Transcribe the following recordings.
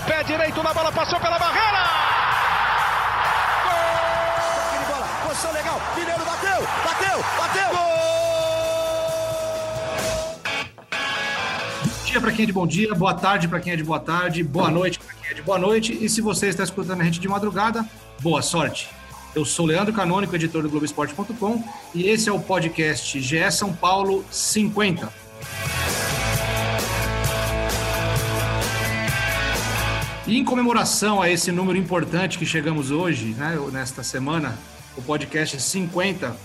Romário, pé direito na bola, passou pela barreira! Gol! bola, posição legal, Mineiro bateu, bateu, bateu! Gol! Bom dia para quem é de bom dia, boa tarde para quem é de boa tarde, boa noite para quem é de boa noite. E se você está escutando a gente de madrugada, boa sorte. Eu sou Leandro Canônico, editor do Globoesporte.com, e esse é o podcast GE São Paulo 50. E em comemoração a esse número importante que chegamos hoje, né, nesta semana, o podcast 50,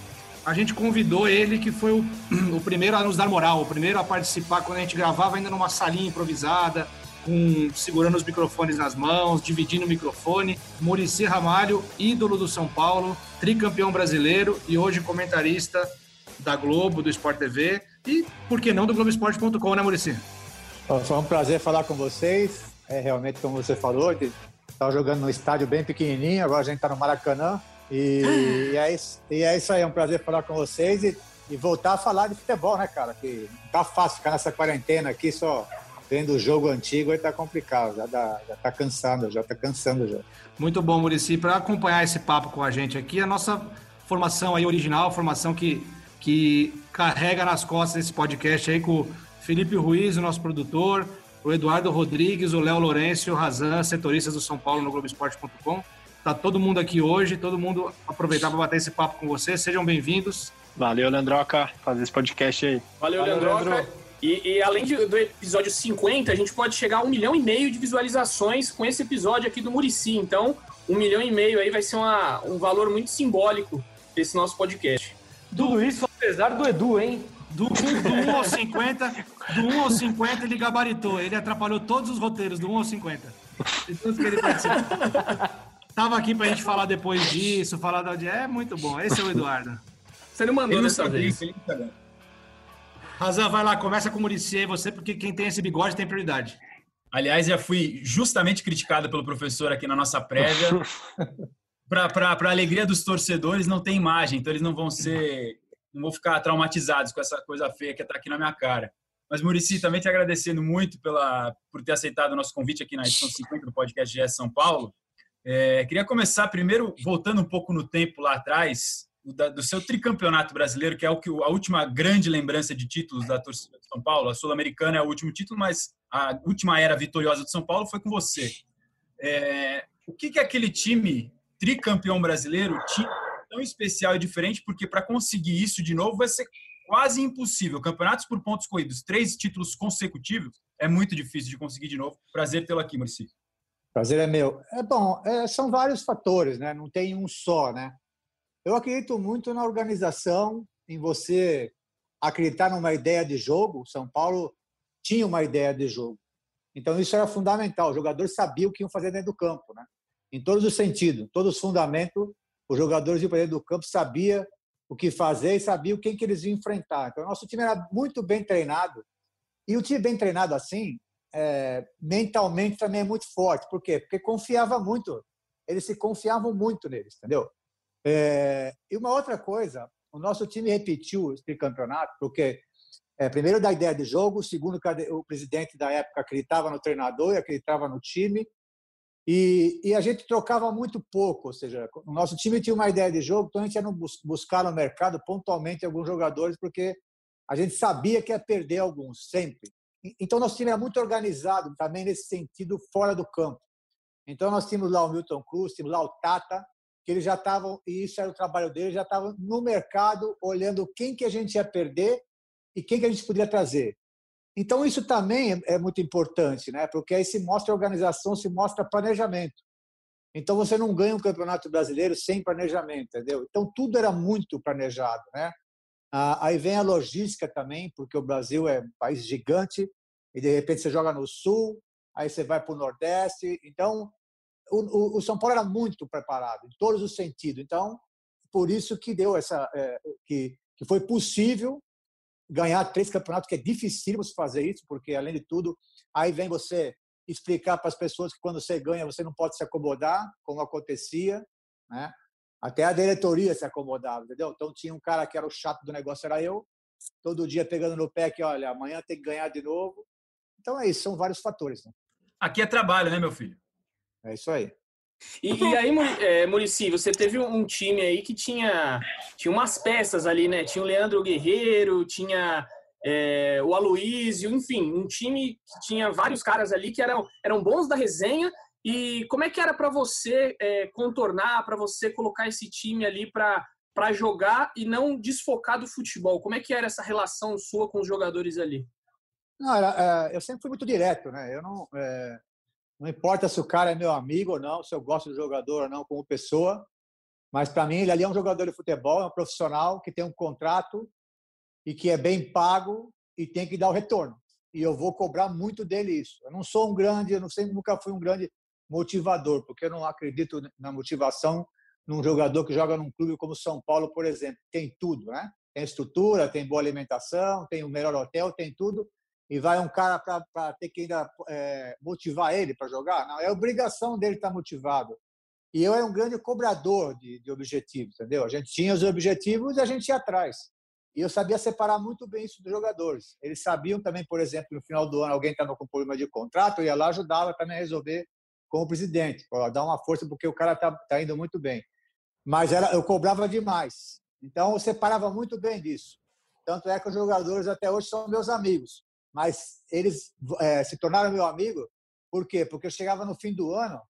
a gente convidou ele, que foi o, o primeiro a nos dar moral, o primeiro a participar quando a gente gravava ainda numa salinha improvisada, com, segurando os microfones nas mãos, dividindo o microfone. Murici Ramalho, ídolo do São Paulo, tricampeão brasileiro e hoje comentarista da Globo, do Sport TV e, por que não, do Globoesporte.com, né, Murici? Foi um prazer falar com vocês. É realmente, como você falou, estava jogando num estádio bem pequenininho, agora a gente está no Maracanã. E, e, é isso, e é isso aí, é um prazer falar com vocês e, e voltar a falar de futebol, né, cara? Que não tá fácil ficar nessa quarentena aqui só vendo o jogo antigo aí tá complicado, já, dá, já tá cansando, já tá cansando já. Muito bom, Murici. Para acompanhar esse papo com a gente aqui, a nossa formação aí original, formação que, que carrega nas costas esse podcast aí com o Felipe Ruiz, o nosso produtor, o Eduardo Rodrigues, o Léo Lourenço, o Razan, setoristas do São Paulo no Globoesporte.com. Tá todo mundo aqui hoje, todo mundo aproveitar para bater esse papo com vocês. Sejam bem-vindos. Valeu, Leandroca, fazer esse podcast aí. Valeu, Valeu Leandroca. Leandro. E, e além de, do episódio 50, a gente pode chegar a um milhão e meio de visualizações com esse episódio aqui do Murici. Então, um milhão e meio aí vai ser uma, um valor muito simbólico desse nosso podcast. Tudo isso apesar do Edu, hein? Do, do 1 ao 50, do 1 ao 50 ele gabaritou, ele atrapalhou todos os roteiros, do 1 ao 50. De todos que ele participou. Tava aqui pra gente falar depois disso, falar da. É muito bom. Esse é o Eduardo. Você não mandou dessa vez. Razan, vai lá, começa com o Murici aí, você, porque quem tem esse bigode tem prioridade. Aliás, já fui justamente criticado pelo professor aqui na nossa prévia. Para a alegria dos torcedores, não tem imagem, então eles não vão ser. Não vão ficar traumatizados com essa coisa feia que está aqui na minha cara. Mas, Murici, também te agradecendo muito pela, por ter aceitado o nosso convite aqui na edição 50 do podcast GS São Paulo. É, queria começar primeiro voltando um pouco no tempo lá atrás, do seu tricampeonato brasileiro, que é o que a última grande lembrança de títulos da torcida de São Paulo. A Sul-Americana é o último título, mas a última era vitoriosa de São Paulo foi com você. É, o que, que aquele time tricampeão brasileiro tinha tão especial e diferente? Porque para conseguir isso de novo vai ser quase impossível. Campeonatos por pontos corridos, três títulos consecutivos, é muito difícil de conseguir de novo. Prazer tê-lo aqui, Maurício. Prazer é meu. É bom, é, são vários fatores, né? Não tem um só, né? Eu acredito muito na organização, em você acreditar numa ideia de jogo. São Paulo tinha uma ideia de jogo. Então, isso era fundamental. Os jogadores sabiam o que iam fazer dentro do campo, né? em todos os sentidos, todos os fundamentos. Os jogadores iam para dentro do campo, sabia o que fazer e sabia quem que eles iam enfrentar. Então, o nosso time era muito bem treinado. E o time bem treinado assim, é, mentalmente também é muito forte. Por quê? Porque confiava muito. Eles se confiavam muito neles, entendeu? É, e uma outra coisa, o nosso time repetiu esse campeonato, porque, é, primeiro, da ideia de jogo, segundo, o presidente da época acreditava no treinador e acreditava no time, e, e, a gente trocava muito pouco, ou seja, o nosso time tinha uma ideia de jogo, então a gente ia buscar no mercado pontualmente alguns jogadores, porque a gente sabia que ia perder alguns, sempre. Então, nosso time era muito organizado também nesse sentido, fora do campo. Então, nós tínhamos lá o Milton Cruz, tínhamos lá o Tata, que eles já estavam, e isso era o trabalho deles, já estavam no mercado olhando quem que a gente ia perder e quem que a gente poderia trazer. Então isso também é, é muito importante, né? Porque aí se mostra organização, se mostra planejamento. Então você não ganha um campeonato brasileiro sem planejamento, entendeu? Então tudo era muito planejado, né? Aí vem a logística também, porque o Brasil é um país gigante e de repente você joga no sul, aí você vai para o nordeste. Então o, o, São Paulo era muito preparado em todos os sentidos. Então, por isso que deu essa é, que, que foi possível ganhar três campeonatos, que é difícil você fazer isso, porque além de tudo, aí vem você explicar para as pessoas que quando você ganha você não pode se acomodar, como acontecia, né? Até a diretoria se acomodava, entendeu? Então tinha um cara que era o chato do negócio, era eu, todo dia pegando no pé que, olha, amanhã tem que ganhar de novo. Então é isso, são vários fatores. Né? Aqui é trabalho, né, meu filho? É isso aí. E, e aí, é, Murici, você teve um time aí que tinha, tinha umas peças ali, né? Tinha o Leandro Guerreiro, tinha é, o Aloísio, enfim, um time que tinha vários caras ali que eram, eram bons da resenha. E como é que era para você é, contornar, para você colocar esse time ali para jogar e não desfocar do futebol? Como é que era essa relação sua com os jogadores ali? Não, era, é, eu sempre fui muito direto, né? Eu não, é, não importa se o cara é meu amigo ou não, se eu gosto do jogador ou não como pessoa, mas para mim ele ali é um jogador de futebol, é um profissional que tem um contrato e que é bem pago e tem que dar o retorno. E eu vou cobrar muito dele isso. Eu não sou um grande, eu não sei, nunca fui um grande motivador, porque eu não acredito na motivação num jogador que joga num clube como São Paulo, por exemplo. Tem tudo, né? Tem estrutura, tem boa alimentação, tem o melhor hotel, tem tudo e vai um cara para ter que ainda é, motivar ele para jogar? Não, é obrigação dele estar tá motivado. E eu era um grande cobrador de, de objetivos, entendeu? A gente tinha os objetivos e a gente ia atrás. E eu sabia separar muito bem isso dos jogadores. Eles sabiam também, por exemplo, no final do ano alguém estava com problema de contrato, eu ia lá ajudava também a resolver com o presidente, para dar uma força porque o cara está tá indo muito bem. Mas era, eu cobrava demais. Então eu separava muito bem disso. Tanto é que os jogadores até hoje são meus amigos mas eles é, se tornaram meu amigo. Por quê? Porque eu chegava no fim do ano,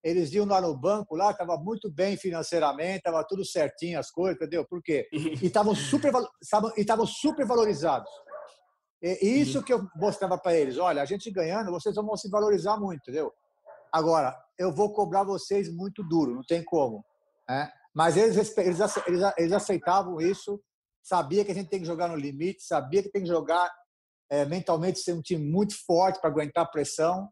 eles iam lá no banco, lá estava muito bem financeiramente, estava tudo certinho as coisas, entendeu? Por quê? E estavam super, estavam super valorizados. E isso que eu mostrava para eles, olha, a gente ganhando, vocês vão se valorizar muito, entendeu? Agora, eu vou cobrar vocês muito duro, não tem como. Né? Mas eles, eles, eles aceitavam isso, sabia que a gente tem que jogar no limite, sabia que tem que jogar é, mentalmente ser um time muito forte para aguentar a pressão.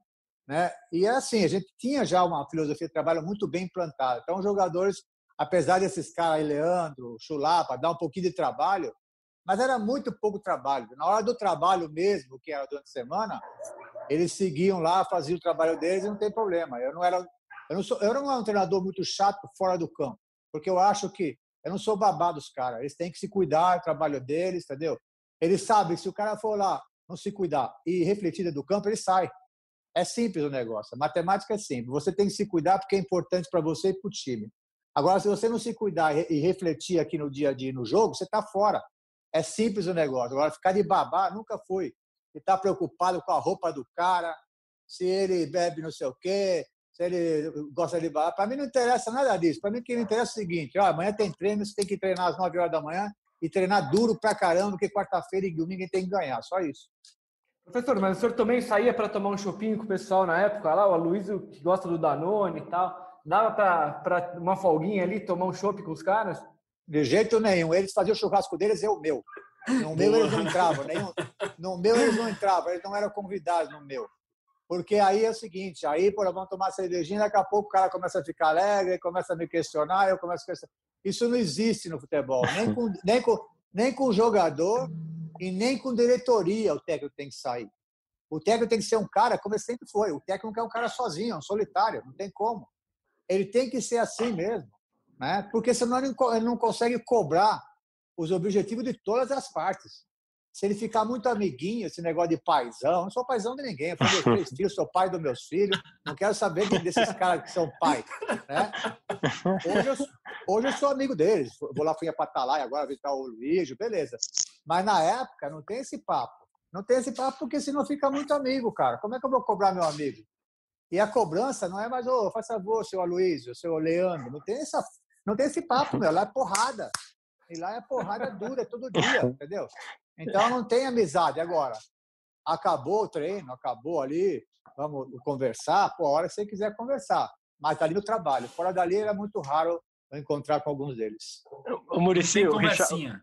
Né? E é assim, a gente tinha já uma filosofia de trabalho muito bem implantada. Então, os jogadores, apesar desses caras aí, Leandro, Chulapa, dar um pouquinho de trabalho, mas era muito pouco trabalho. Na hora do trabalho mesmo, que era durante a semana, eles seguiam lá, faziam o trabalho deles e não tem problema. Eu não era, eu não sou, eu não era um treinador muito chato fora do campo, porque eu acho que eu não sou babado dos caras. Eles têm que se cuidar, o trabalho deles, entendeu? Eles sabem que se o cara for lá não se cuidar e refletir do campo, ele sai. É simples o negócio. A matemática é simples. Você tem que se cuidar porque é importante para você e para o time. Agora, se você não se cuidar e refletir aqui no dia a dia no jogo, você está fora. É simples o negócio. Agora, ficar de babá nunca foi. E está preocupado com a roupa do cara, se ele bebe não sei o quê, se ele gosta de babá. Para mim não interessa nada disso. Para mim o que me interessa é o seguinte: ó, amanhã tem treino, você tem que treinar às 9 horas da manhã e treinar duro pra caramba, porque quarta-feira e domingo tem que ganhar. Só isso. Professor, mas o senhor também saía para tomar um shopping com o pessoal na época lá, o Aloysio que gosta do Danone e tal. Dava para uma folguinha ali, tomar um shopping com os caras? De jeito nenhum. Eles faziam o churrasco deles, eu o meu. No meu eles não entravam. Nenhum, no meu eles não entravam, eles não eram convidados no meu. Porque aí é o seguinte, aí, por vamos tomar cervejinha, daqui a pouco o cara começa a ficar alegre, começa a me questionar, eu começo a questionar. Isso não existe no futebol, nem com, nem com, nem com jogador e nem com diretoria o técnico tem que sair. O técnico tem que ser um cara, como ele sempre foi. O técnico é um cara sozinho, é um solitário, não tem como. Ele tem que ser assim mesmo, né? porque senão ele não consegue cobrar os objetivos de todas as partes se ele ficar muito amiguinho, esse negócio de paizão, não sou paizão de ninguém, eu tenho três filhos, sou pai dos meus filhos, não quero saber desses caras que são pai. Né? Hoje, eu, hoje eu sou amigo deles, vou lá, fui a Patalaia agora visitar o Luigi, beleza. Mas na época não tem esse papo. Não tem esse papo porque senão fica muito amigo, cara. Como é que eu vou cobrar meu amigo? E a cobrança não é mais, ô, oh, faz favor, seu Aloysio, seu Leandro, não tem, essa, não tem esse papo, meu, lá é porrada. E lá é porrada dura, é todo dia, entendeu? Então não tem amizade. Agora, acabou o treino, acabou ali, vamos conversar, pô, a hora que você quiser conversar. Mas tá ali no trabalho. Fora dali era muito raro eu encontrar com alguns deles. O Muricy, o Richard,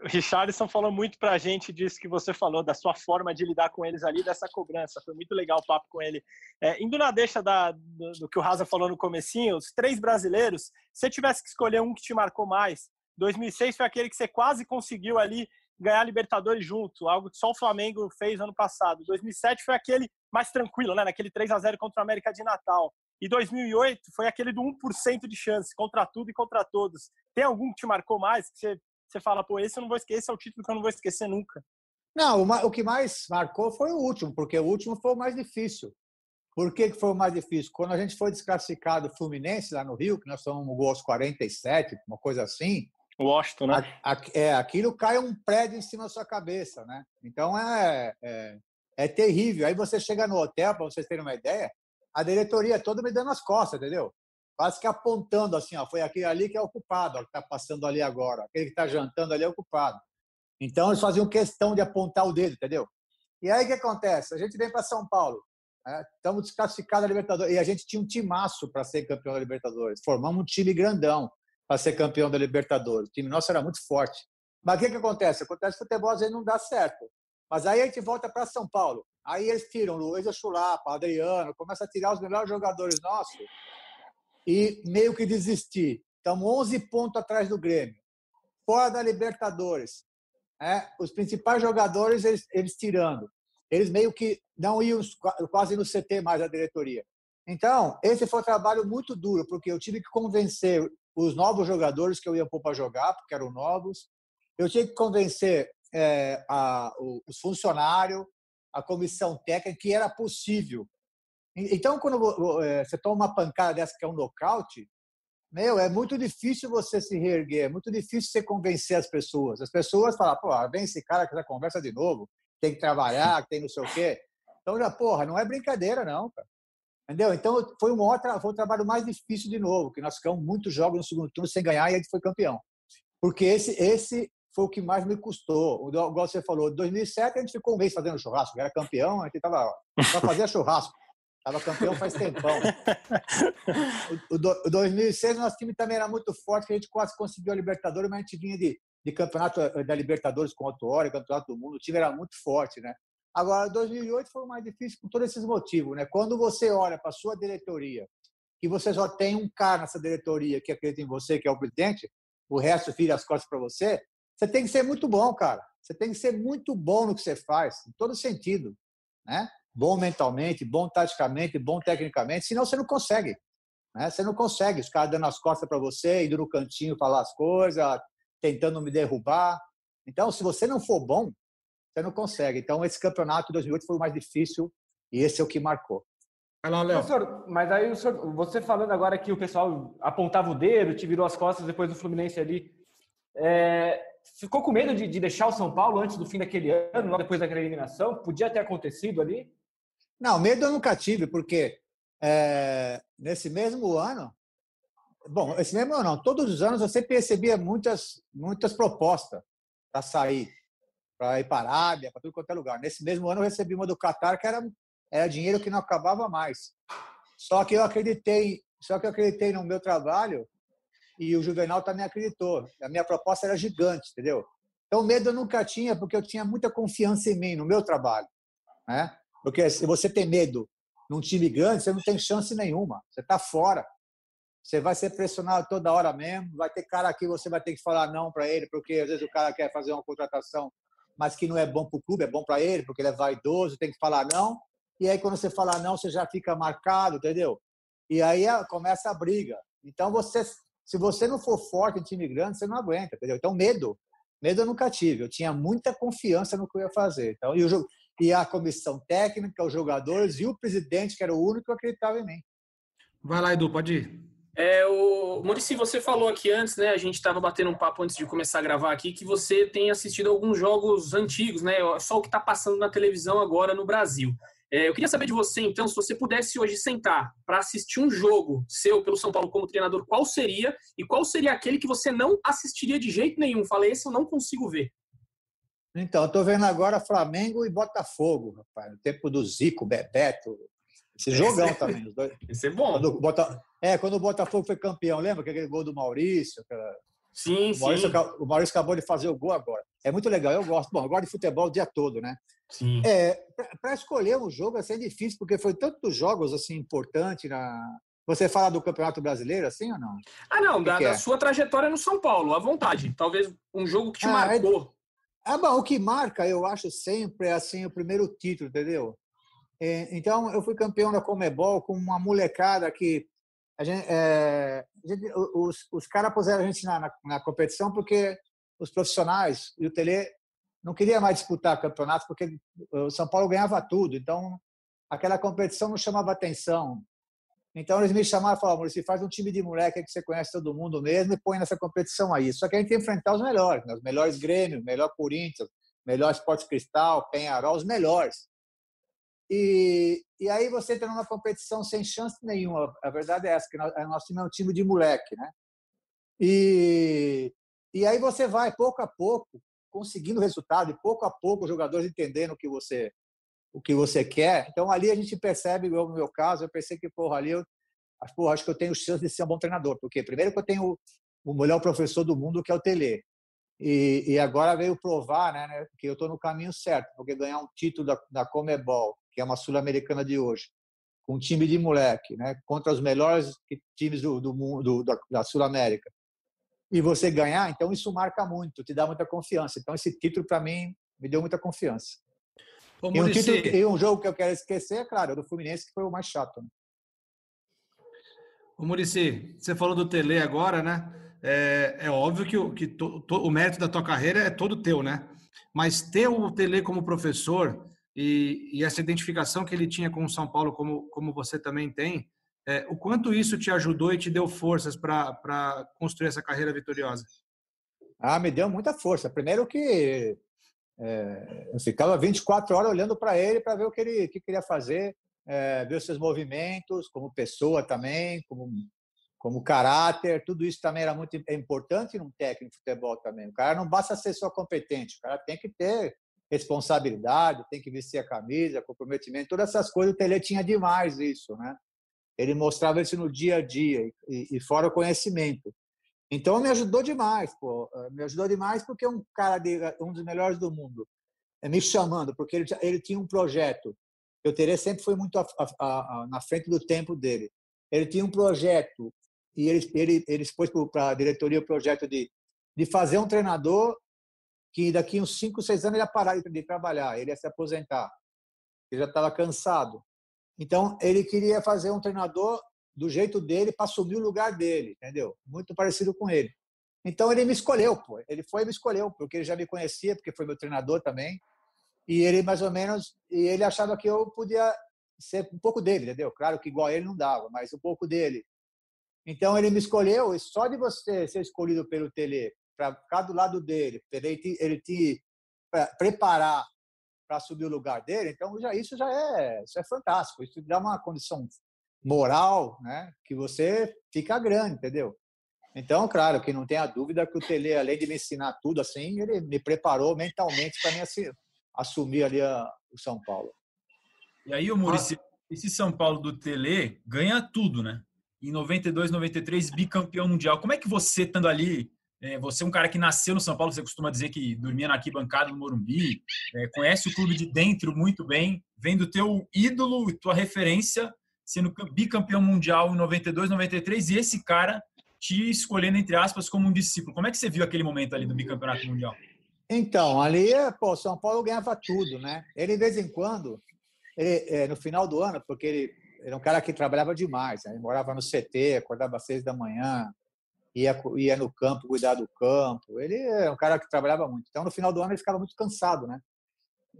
o Richardson falou muito pra gente disso que você falou, da sua forma de lidar com eles ali, dessa cobrança. Foi muito legal o papo com ele. É, indo na deixa da, do, do, que o Raza falou no comecinho, os três brasileiros, se você tivesse que escolher um que te marcou mais, 2006 foi aquele que você quase conseguiu ali ganhar a Libertadores junto, algo que só o Flamengo fez ano passado. 2007 foi aquele mais tranquilo, né, naquele 3 a 0 contra o América de Natal. E 2008 foi aquele do 1% de chance, contra tudo e contra todos. Tem algum que te marcou mais? Que você, você fala, pô, esse eu não vou esquecer, esse é o título que eu não vou esquecer nunca. Não, o que mais marcou foi o último, porque o último foi o mais difícil. Por que, foi o mais difícil? Quando a gente foi desclassificado Fluminense lá no Rio, que nós somos um gol aos 47, uma coisa assim. Washington, né? A, a, é, aquilo cai um prédio em cima da sua cabeça, né? Então é, é, é terrível. Aí você chega no hotel, para vocês terem uma ideia, a diretoria toda me dando as costas, entendeu? Quase que apontando assim, ó, foi aquele ali que é ocupado, ó, que está passando ali agora. Aquele que está jantando ali é ocupado. Então eles faziam questão de apontar o dedo, entendeu? E aí o que acontece? A gente vem para São Paulo. Né? Estamos desclassificados da Libertadores. E a gente tinha um timaço para ser campeão da Libertadores. Formamos um time grandão para ser campeão da Libertadores. O time nosso era muito forte. Mas o que, que acontece? Acontece que o futebol às vezes não dá certo. Mas aí a gente volta para São Paulo. Aí eles tiram Luiz Chulapa, Adriano, começa a tirar os melhores jogadores nossos e meio que desistir. Estamos 11 pontos atrás do Grêmio. Fora da Libertadores. É, os principais jogadores, eles, eles tirando eles meio que não iam quase no CT mais a diretoria. Então, esse foi um trabalho muito duro, porque eu tive que convencer os novos jogadores que eu ia pôr para jogar, porque eram novos. Eu tinha que convencer é, a, os funcionários, a comissão técnica, que era possível. Então, quando é, você toma uma pancada dessa que é um nocaute, meu, é muito difícil você se reerguer, é muito difícil você convencer as pessoas. As pessoas falam, pô, vem esse cara que já conversa de novo tem que trabalhar, tem não sei o quê. Então, já, porra, não é brincadeira, não, cara. Entendeu? Então, foi, um outro, foi o trabalho mais difícil de novo, que nós ficamos muitos jogos no segundo turno sem ganhar e a gente foi campeão. Porque esse, esse foi o que mais me custou. Igual você falou, em 2007 a gente ficou um mês fazendo churrasco, era campeão, a gente tava, só fazia churrasco. Estava campeão faz tempão. O, o, o 2006 nosso time também era muito forte, a gente quase conseguiu a Libertadores, mas a gente vinha de de campeonato eh, da Libertadores com o Autuori, campeonato do mundo, o time era muito forte, né? Agora, 2008 foi mais difícil por todos esses motivos, né? Quando você olha para a sua diretoria, que você só tem um cara nessa diretoria que acredita em você, que é o presidente, o resto vira as costas para você, você tem que ser muito bom, cara. Você tem que ser muito bom no que você faz, em todo sentido, né? Bom mentalmente, bom taticamente, bom tecnicamente, senão você não consegue. Né? Você não consegue. Os caras dando as costas para você, indo no cantinho falar as coisas, tentando me derrubar. Então, se você não for bom, você não consegue. Então, esse campeonato de 2008 foi o mais difícil e esse é o que marcou. Lá, Léo. Mas aí, senhor, você falando agora que o pessoal apontava o dedo, te virou as costas depois do Fluminense ali, é, ficou com medo de, de, deixar o São Paulo antes do fim daquele ano, depois daquela eliminação? Podia ter acontecido ali? Não, medo eu nunca tive, porque é, nesse mesmo ano Bom, esse mesmo ano não. Todos os anos eu sempre recebia muitas, muitas propostas para sair, para ir para a Arábia, para tudo quanto é lugar. Nesse mesmo ano eu recebi uma do Qatar que era, era dinheiro que não acabava mais. Só que eu acreditei, só que eu acreditei no meu trabalho e o Juvenal também acreditou. A minha proposta era gigante, entendeu? Então medo eu nunca tinha porque eu tinha muita confiança em mim, no meu trabalho, né? Porque se você tem medo num time grande, você não tem chance nenhuma. Você está fora. Você vai ser pressionado toda hora mesmo. Vai ter cara aqui, você vai ter que falar não para ele, porque às vezes o cara quer fazer uma contratação, mas que não é bom para o clube, é bom para ele, porque ele é vaidoso, tem que falar não. E aí, quando você fala não, você já fica marcado, entendeu? E aí começa a briga. Então, você, se você não for forte em time grande, você não aguenta, entendeu? Então, medo. Medo eu nunca tive. Eu tinha muita confiança no que eu ia fazer. Então, e, o, e a comissão técnica, os jogadores e o presidente, que era o único que acreditava em mim. Vai lá, Edu, pode ir. É, o Murici, você falou aqui antes, né? A gente estava batendo um papo antes de começar a gravar aqui, que você tem assistido alguns jogos antigos, né? Só o que está passando na televisão agora no Brasil. É, eu queria saber de você, então, se você pudesse hoje sentar para assistir um jogo seu pelo São Paulo como treinador, qual seria? E qual seria aquele que você não assistiria de jeito nenhum? Falei, esse eu não consigo ver. Então, eu estou vendo agora Flamengo e Botafogo, rapaz. No tempo do Zico, Bebeto, esse jogão esse, também. Os dois. Esse é bom. Quando, Bota, é, quando o Botafogo foi campeão, lembra aquele gol do Maurício? Aquela, sim, o Maurício, sim. O Maurício acabou de fazer o gol agora. É muito legal, eu gosto. Bom, gosto de futebol o dia todo, né? Sim. É, Para escolher um jogo assim, é difícil, porque foi tantos jogos assim importantes na. Você fala do Campeonato Brasileiro, assim ou não? Ah, não, da, da é? sua trajetória no São Paulo, à vontade. Talvez um jogo que te ah, marcou. É... Ah, bom, o que marca, eu acho sempre, é assim, o primeiro título, entendeu? É, então, eu fui campeão da Comebol com uma molecada que a gente, é, a gente, os, os caras puseram a gente na, na, na, competição porque os profissionais e o Tele não queria mais disputar campeonatos porque o São Paulo ganhava tudo. Então, aquela competição não chamava atenção. Então eles me chamaram e falaram, Maurício, faz um time de moleque que você conhece todo mundo mesmo e põe nessa competição aí. Só que a gente que enfrentar os melhores, né? os melhores Grêmio, melhor Corinthians, melhor Esporte Cristal, Penharol, os melhores. E, e aí você entra numa competição sem chance nenhuma. A verdade é essa, que nós, nosso time é um time de moleque, né? E, e aí você vai, pouco a pouco, conseguindo resultado, e pouco a pouco os jogadores entendendo o que você o que você quer. Então ali a gente percebe, no meu caso, eu pensei que porra, ali eu porra, acho que eu tenho chance de ser um bom treinador, porque primeiro que eu tenho o melhor professor do mundo que é o Tele. E, e agora veio provar, né, né que eu estou no caminho certo, porque ganhar um título da, da Comebol, que é uma sul-americana de hoje, com um time de moleque, né, contra os melhores times do, do mundo da, da Sul-América, e você ganhar, então isso marca muito, te dá muita confiança. Então esse título para mim me deu muita confiança. Ô, e, um título, e um jogo que eu quero esquecer, é claro, do Fluminense, que foi o mais chato. Né? Ô, Murici, você falou do Tele agora, né? É, é óbvio que, o, que to, to, o mérito da tua carreira é todo teu, né? Mas ter o Tele como professor e, e, essa identificação que ele tinha com o São Paulo, como, como você também tem, é, o quanto isso te ajudou e te deu forças para construir essa carreira vitoriosa? Ah, me deu muita força. Primeiro que é, eu ficava 24 horas olhando para ele para ver o que ele que queria fazer, é, ver os seus movimentos, como pessoa também, como, como caráter, tudo isso também era muito importante num técnico de futebol também. O cara não basta ser só competente, o cara tem que ter responsabilidade, tem que vestir a camisa, comprometimento, todas essas coisas. O Tele tinha demais isso, né? Ele mostrava isso no dia a dia e, e fora o conhecimento. Então me ajudou demais, pô. Me ajudou demais porque um cara de, um dos melhores do mundo eh, me chamando, porque ele, ele tinha um projeto. Eu teria sempre foi muito a, a, a, na frente do tempo dele. Ele tinha um projeto e ele ele ele expôs para a diretoria o projeto de de fazer um treinador que daqui uns 5, 6 anos ele ia parar de trabalhar, ele ia se aposentar. Ele já estava cansado. Então ele queria fazer um treinador do jeito dele para assumir o lugar dele, entendeu? Muito parecido com ele. Então ele me escolheu, pô. Ele foi e me escolheu, porque ele já me conhecia, porque foi meu treinador também. E ele mais ou menos, e ele achava que eu podia ser um pouco dele, entendeu? Claro que igual ele não dava, mas um pouco dele. Então ele me escolheu, e só de você ser escolhido pelo Tele para ficar do lado dele, ele te, ele te preparar para subir o lugar dele, então já isso já é, isso é fantástico. Isso dá uma condição moral, né? Que você fica grande, entendeu? Então, claro, que não tenha dúvida que o Tele, além de me ensinar tudo assim, ele me preparou mentalmente para me assumir ali a, o São Paulo. E aí, o Murici, esse São Paulo do Tele ganha tudo, né? Em 92, 93, bicampeão mundial. Como é que você, estando ali, é, você é um cara que nasceu no São Paulo, você costuma dizer que dormia na arquibancada no Morumbi, é, conhece o clube de dentro muito bem, vendo teu ídolo tua referência sendo bicampeão mundial em 92, 93, e esse cara te escolhendo, entre aspas, como um discípulo. Como é que você viu aquele momento ali do bicampeonato mundial? Então, ali, pô, São Paulo ganhava tudo, né? Ele, de vez em quando, ele, é, no final do ano, porque ele era um cara que trabalhava demais, né? ele morava no CT, acordava às seis da manhã, ia, ia no campo cuidar do campo. Ele é um cara que trabalhava muito. Então, no final do ano, ele ficava muito cansado, né?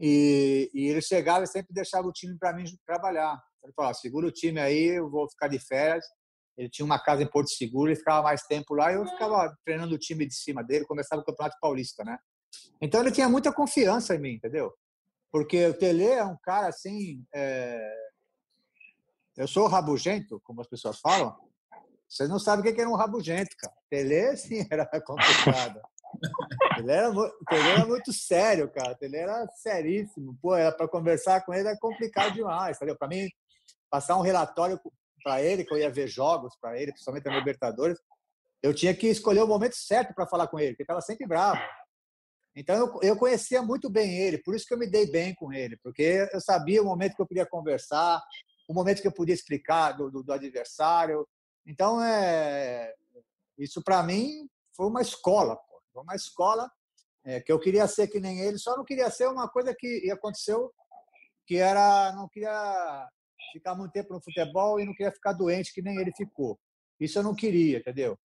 E, e ele chegava e sempre deixava o time para mim trabalhar. Ele falou: segura o time aí, eu vou ficar de férias. Ele tinha uma casa em Porto Seguro, ele ficava mais tempo lá e eu ficava treinando o time de cima dele. Começava o Campeonato Paulista, né? Então ele tinha muita confiança em mim, entendeu? Porque o Tele é um cara assim. É... Eu sou rabugento, como as pessoas falam. Vocês não sabem o que era um rabugento, cara. Tele, sim, era complicado. Ele era, ele era muito sério, cara. Ele era seríssimo. Pô, era para conversar com ele é complicado demais? Para mim, passar um relatório para ele, que eu ia ver jogos para ele, principalmente na Libertadores, eu tinha que escolher o momento certo para falar com ele, porque estava sempre bravo. Então eu, eu conhecia muito bem ele, por isso que eu me dei bem com ele, porque eu sabia o momento que eu podia conversar, o momento que eu podia explicar do, do, do adversário. Então é isso para mim foi uma escola, pô. foi uma escola é, que eu queria ser que nem ele, só não queria ser uma coisa que aconteceu que era não queria ficar muito tempo no futebol e não queria ficar doente que nem ele ficou. Isso eu não queria, entendeu?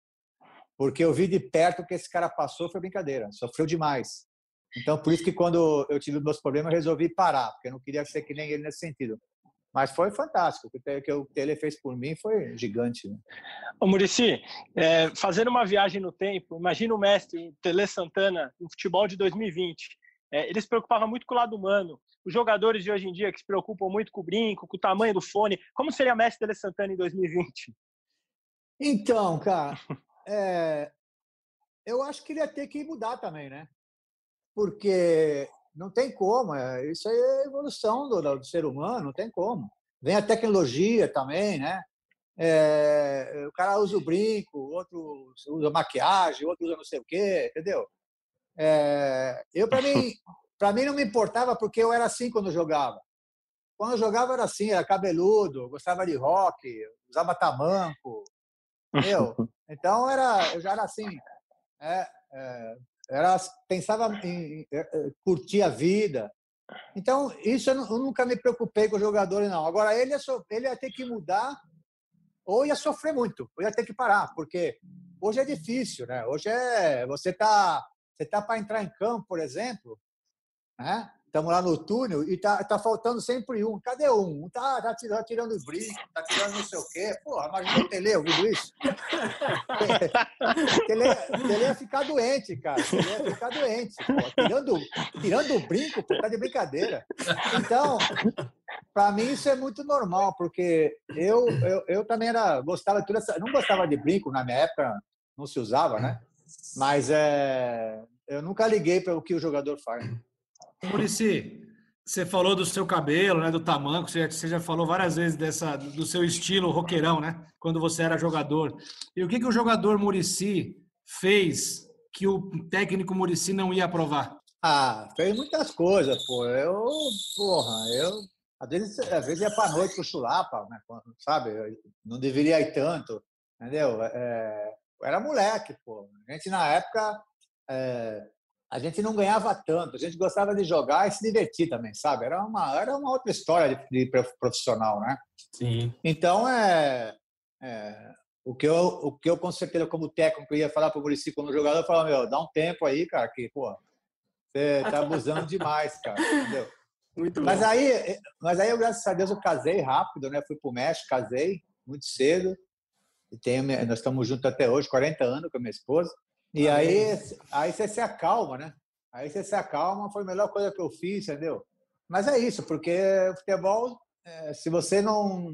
Porque eu vi de perto o que esse cara passou, foi brincadeira, sofreu demais. Então, por isso que quando eu tive meus problemas, eu resolvi parar, porque eu não queria ser que nem ele nesse sentido. Mas foi fantástico. O que o Tele fez por mim foi gigante. Né? Ô, Murici, é, fazendo uma viagem no tempo, imagina o mestre, o Tele Santana, no futebol de 2020. É, ele se preocupava muito com o lado humano. Os jogadores de hoje em dia que se preocupam muito com o brinco, com o tamanho do fone. Como seria mestre Tele Santana em 2020? Então, cara, é, eu acho que ele ia ter que mudar também, né? Porque não tem como. É, isso é evolução do, do, ser humano, não tem como. Vem a tecnologia também, né? É, o cara usa o brinco, outro usa maquiagem, outro usa não sei o quê, entendeu? É, eu, para mim, para mim não me importava porque eu era assim quando eu jogava. Quando eu jogava era assim, era cabeludo, gostava de rock, usava tamanco, entendeu? Então era, eu já era assim. É, é, era, pensava em, curtir a vida. Então, isso eu, nunca me preocupei com o jogador, não. Agora, ele ia, ele ia ter que mudar ou ia sofrer muito, ou ia ter que parar, porque hoje é difícil, né? Hoje é. Você tá, você tá para entrar em campo, por exemplo, né? Estamos lá no túnel e tá, tá faltando sempre um. Cadê um? Um tá, tá tirando, tirando o brinco, tá tirando não sei o quê. Porra, imagina o Tele ouvindo isso. Tele, Tele ia ficar doente, cara. Tele ia ficar doente. Pô. Tirando, tirando o brinco, pô, tá de brincadeira. Então, para mim isso é muito normal, porque eu, eu, eu também era, gostava de tudo essa, não gostava de brinco na minha época, não se usava, né? Mas é, eu nunca liguei para o que o jogador faz. Murici, você falou do seu cabelo, né, do tamanho, você, você já falou várias vezes dessa, do seu estilo roqueirão, né, quando você era jogador. E o que, que o jogador Murici fez que o técnico Murici não ia aprovar? Ah, fez muitas coisas, pô. Eu, porra, eu às vezes, às vezes ia para noite com chulapa, né, sabe? Eu não deveria ir tanto, entendeu? É, era moleque, pô. A gente na época é, a gente não ganhava tanto, a gente gostava de jogar e se divertir também, sabe? Era uma, era uma outra história de, de profissional, né? Sim. Então, é, é, o, que eu, o que eu com certeza como técnico ia falar para o Murici como jogador, eu falava, meu, dá um tempo aí, cara, que, pô, você tá abusando demais, cara, entendeu? Muito mas bom. aí, mas aí, graças a Deus, eu casei rápido, né? Fui para o México, casei muito cedo. E tenho, nós estamos juntos até hoje, 40 anos com a minha esposa. E aí, aí você se acalma, né? Aí você se acalma, foi a melhor coisa que eu fiz, entendeu? Mas é isso, porque futebol, é, se você não,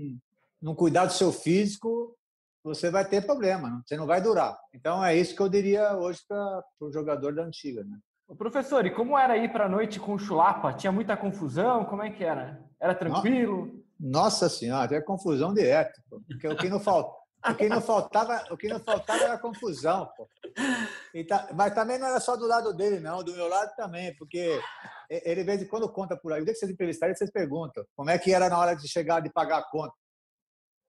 não cuidar do seu físico, você vai ter problema, você não vai durar. Então é isso que eu diria hoje para o jogador da antiga, né? Professor, e como era ir para a noite com o Chulapa? Tinha muita confusão? Como é que era? Era tranquilo? Nossa senhora, tinha confusão direto. Porque o que não falta, o que não faltava, o que não faltava era confusão, pô. Tá, mas também não era só do lado dele, não, do meu lado também, porque ele, de vez em quando, conta por aí. O dia que vocês entrevistarem, vocês perguntam como é que era na hora de chegar, de pagar a conta.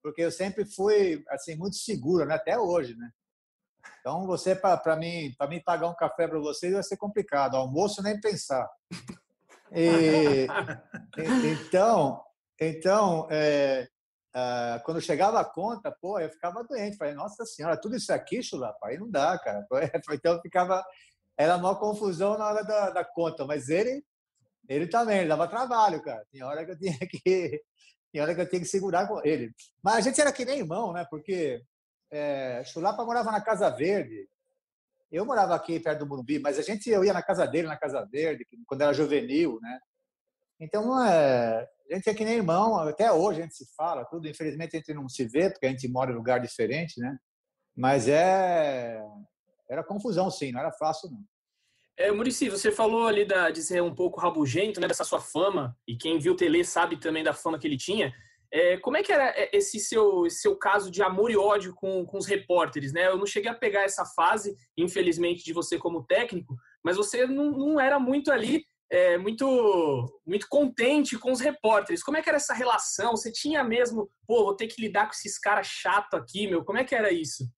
Porque eu sempre fui, assim, muito seguro, né? até hoje, né? Então, você, para mim, para mim pagar um café para vocês vai ser complicado. Almoço, nem pensar. E, então, então é, ah, quando chegava a conta, pô, eu ficava doente. Falei, nossa senhora, tudo isso aqui, Chulapa, aí não dá, cara. Então ficava. Era uma confusão na hora da, da conta, mas ele, ele também, ele dava trabalho, cara. Tinha hora que eu tinha que. Tinha hora que eu tinha que segurar com ele. Mas a gente era que nem irmão, né? Porque é, Chulapa morava na Casa Verde. Eu morava aqui perto do Morumbi, mas a gente eu ia na casa dele, na Casa Verde, quando era juvenil, né? Então, é, a gente é que nem irmão, até hoje a gente se fala, tudo. Infelizmente a gente não se vê, porque a gente mora em lugar diferente, né? Mas é. Era confusão, sim, não era fácil, não. É, Murici, você falou ali da, de ser um pouco rabugento, né, dessa sua fama, e quem viu o Tele sabe também da fama que ele tinha. É, como é que era esse seu, esse seu caso de amor e ódio com, com os repórteres, né? Eu não cheguei a pegar essa fase, infelizmente, de você como técnico, mas você não, não era muito ali é, muito, muito contente com os repórteres. Como é que era essa relação? Você tinha mesmo, pô, vou ter que lidar com esses caras chato aqui, meu? Como é que era isso?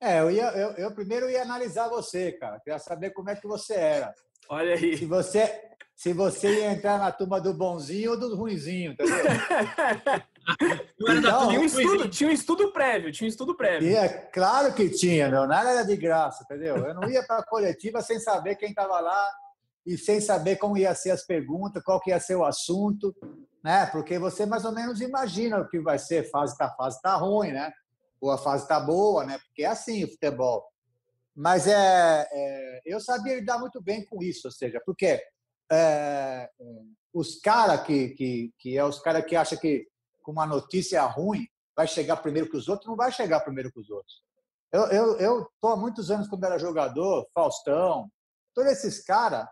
É, eu, ia, eu, eu primeiro ia analisar você, cara. Queria saber como é que você era. Olha aí. Se você, se você ia entrar na turma do bonzinho ou do ruinzinho, entendeu? então, tinha, um estudo, tinha um estudo prévio, tinha um estudo prévio. É claro que tinha, meu. Nada era de graça, entendeu? Eu não ia para a coletiva sem saber quem estava lá e sem saber como ia ser as perguntas, qual que ia ser o assunto, né? Porque você mais ou menos imagina o que vai ser, fase tá fase tá ruim, né? Ou a fase tá boa, né? Porque é assim o futebol. Mas é, é eu sabia lidar muito bem com isso, ou seja, porque é, os caras que, que, que é os caras que acham que com uma notícia ruim vai chegar primeiro que os outros, não vai chegar primeiro que os outros. Eu eu eu tô há muitos anos quando era jogador, Faustão, todos esses caras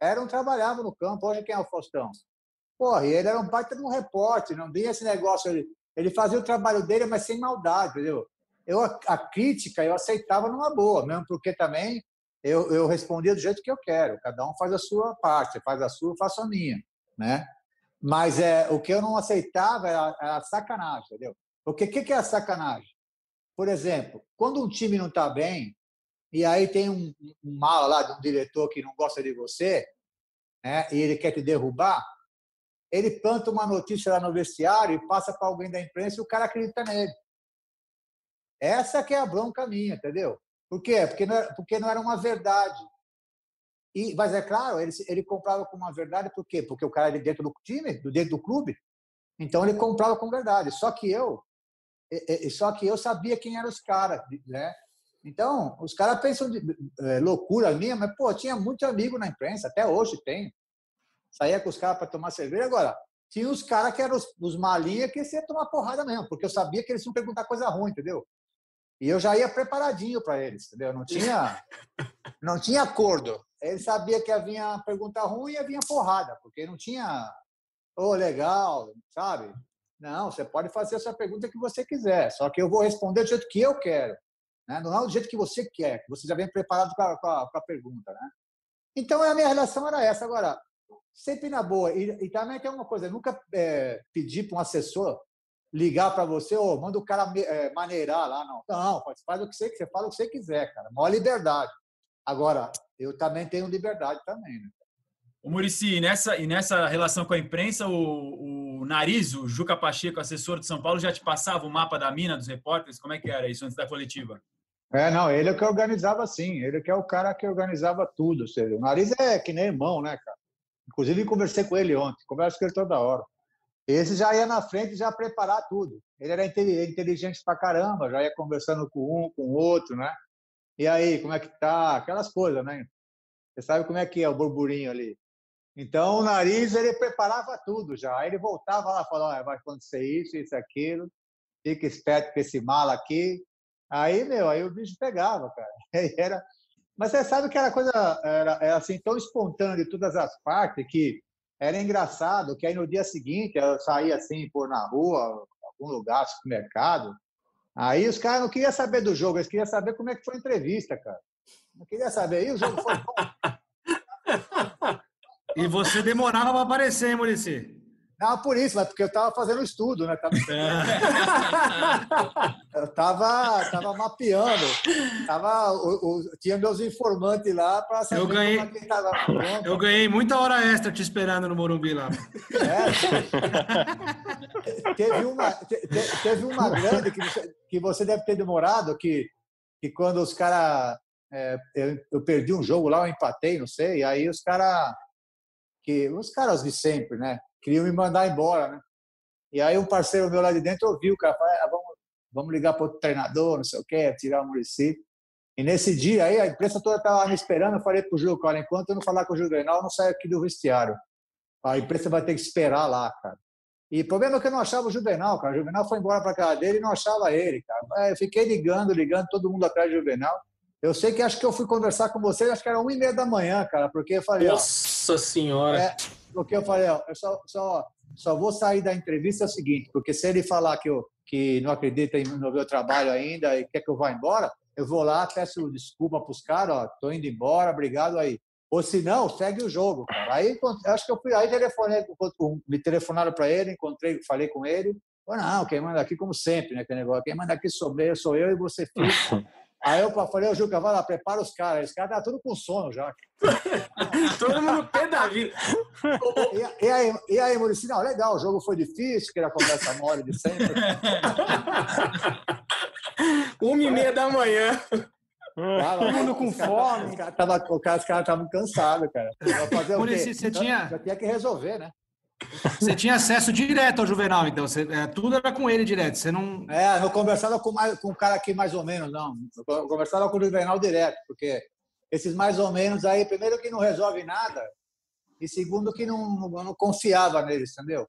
eram trabalhavam no campo. Hoje quem é o Faustão? Porra, e ele era um baita de um repórter, não tinha esse negócio. Ele, ele fazia o trabalho dele, mas sem maldade, entendeu? Eu, a, a crítica eu aceitava numa boa, mesmo porque também eu, eu respondia do jeito que eu quero. Cada um faz a sua parte, faz a sua, eu faço a minha, né? Mas é, o que eu não aceitava era, era a sacanagem, entendeu? Porque o que, que é a sacanagem? Por exemplo, quando um time não está bem, e aí tem um, um mal lá de um diretor que não gosta de você, né, e ele quer te derrubar, ele planta uma notícia lá no vestiário e passa para alguém da imprensa e o cara acredita nele. Essa que é a bronca minha, entendeu? Por quê? Porque não era, porque não era uma verdade. E, mas é claro, ele, ele comprava com uma verdade, por quê? Porque o cara era dentro do time, dentro do clube, então ele comprava com verdade. Só que eu, só que eu sabia quem eram os caras, né? Então, os caras pensam de é, loucura minha, mas, pô, tinha muito amigo na imprensa, até hoje tem. Saía com os caras para tomar cerveja. Agora, tinha os caras que eram os, os que ia tomar porrada mesmo, porque eu sabia que eles iam perguntar coisa ruim, entendeu? E eu já ia preparadinho para eles, entendeu? Não tinha, não tinha acordo. Ele sabia que havia pergunta ruim e havia porrada, porque não tinha, ô, oh, legal, sabe? Não, você pode fazer essa pergunta que você quiser, só que eu vou responder do jeito que eu quero. Né? Não é do jeito que você quer, que você já vem preparado com a, pergunta. Né? Então, a minha relação era essa. Agora, sempre na boa. E, e também tem uma coisa, nunca é, pedi para um assessor ligar para você, ou oh, manda o cara é, maneirar lá, não. Não, faz o que você, você fala o que você quiser, cara. Maior liberdade. Agora, eu também tenho liberdade também, né? O Murici, e nessa, e nessa relação com a imprensa, o, o Nariz, o Juca Pacheco, assessor de São Paulo, já te passava o mapa da mina dos repórteres? Como é que era isso antes da coletiva? É, não, ele é que organizava sim, ele que é o cara que organizava tudo. Seja, o nariz é que nem irmão, né, cara? Inclusive, conversei com ele ontem, converso com ele toda hora. Esse já ia na frente já preparar tudo. Ele era inteligente pra caramba, já ia conversando com um, com o outro, né? E aí, como é que tá? Aquelas coisas, né? Você sabe como é que é o burburinho ali. Então, o nariz, ele preparava tudo já. Aí ele voltava lá e falava, vai acontecer isso, isso, aquilo. Fica esperto com esse mala aqui. Aí, meu, aí o bicho pegava, cara. Era... Mas você sabe que era coisa, era, era assim, tão espontânea de todas as partes que era engraçado que aí no dia seguinte eu saía assim, por na rua, algum lugar, supermercado, aí os caras não queriam saber do jogo, eles queriam saber como é que foi a entrevista, cara. Não queria saber. Aí o jogo foi e você demorava para aparecer, hein, Murici? Não, por isso, mas porque eu estava fazendo estudo, né? Tava... eu estava tava mapeando. Tava, o, o, tinha meus informantes lá para saber eu ganhei, é tava Eu ganhei muita hora extra te esperando no Morumbi lá. É, teve, uma, te, teve uma grande que você, que você deve ter demorado, que, que quando os caras. É, eu, eu, perdi um jogo lá, eu empatei, não sei, e aí os caras. Que, os caras de sempre, né? queriam me mandar embora, né? E aí um parceiro meu lá de dentro ouviu, cara falou, ah, vamos, vamos ligar para o treinador, não sei o quê, tirar o Murici. E nesse dia aí, a imprensa toda estava me esperando, eu falei para o Gil, cara, enquanto eu não falar com o Gil Grenal, eu não saio aqui do vestiário. A imprensa vai ter que esperar lá, cara. E o problema é que eu não achava o Juvenal, cara. O Juvenal foi embora para casa dele e não achava ele, cara. Eu fiquei ligando, ligando, todo mundo atrás do Juvenal. Eu sei que acho que eu fui conversar com vocês, acho que era uma e meia da manhã, cara, porque eu falei. Nossa ó, Senhora! É, porque eu falei, ó, eu só, só, só vou sair da entrevista é o seguinte, porque se ele falar que, eu, que não acredita no meu trabalho ainda e quer que eu vá embora, eu vou lá, peço desculpa para os caras, ó, tô indo embora, obrigado aí. Ou se não, segue o jogo. Cara. Aí acho que eu fui aí telefonei, me telefonaram para ele, encontrei, falei com ele. Falei, não, quem manda aqui como sempre, né? Que negócio, quem manda aqui sou eu, sou eu e você fica. Aí eu falei, ô Juca, vai lá, prepara os caras. Os caras tá tudo com sono já. Todo mundo pé da vida. E, e, aí, e aí, Muricy, não, legal, o jogo foi difícil, que era a conversa mole de sempre. Uma e meia da manhã. Todo mundo com fome. Os caras estavam cansados, cara. Fazer Por isso, você então, tinha... Já tinha que resolver, né? Você tinha acesso direto ao Juvenal, então. Você, é, tudo era com ele direto. Você não. É, não conversava com, mais, com o cara aqui mais ou menos, não. Eu conversava com o Juvenal direto, porque esses mais ou menos aí, primeiro que não resolve nada, e segundo que não, não, não confiava neles, entendeu?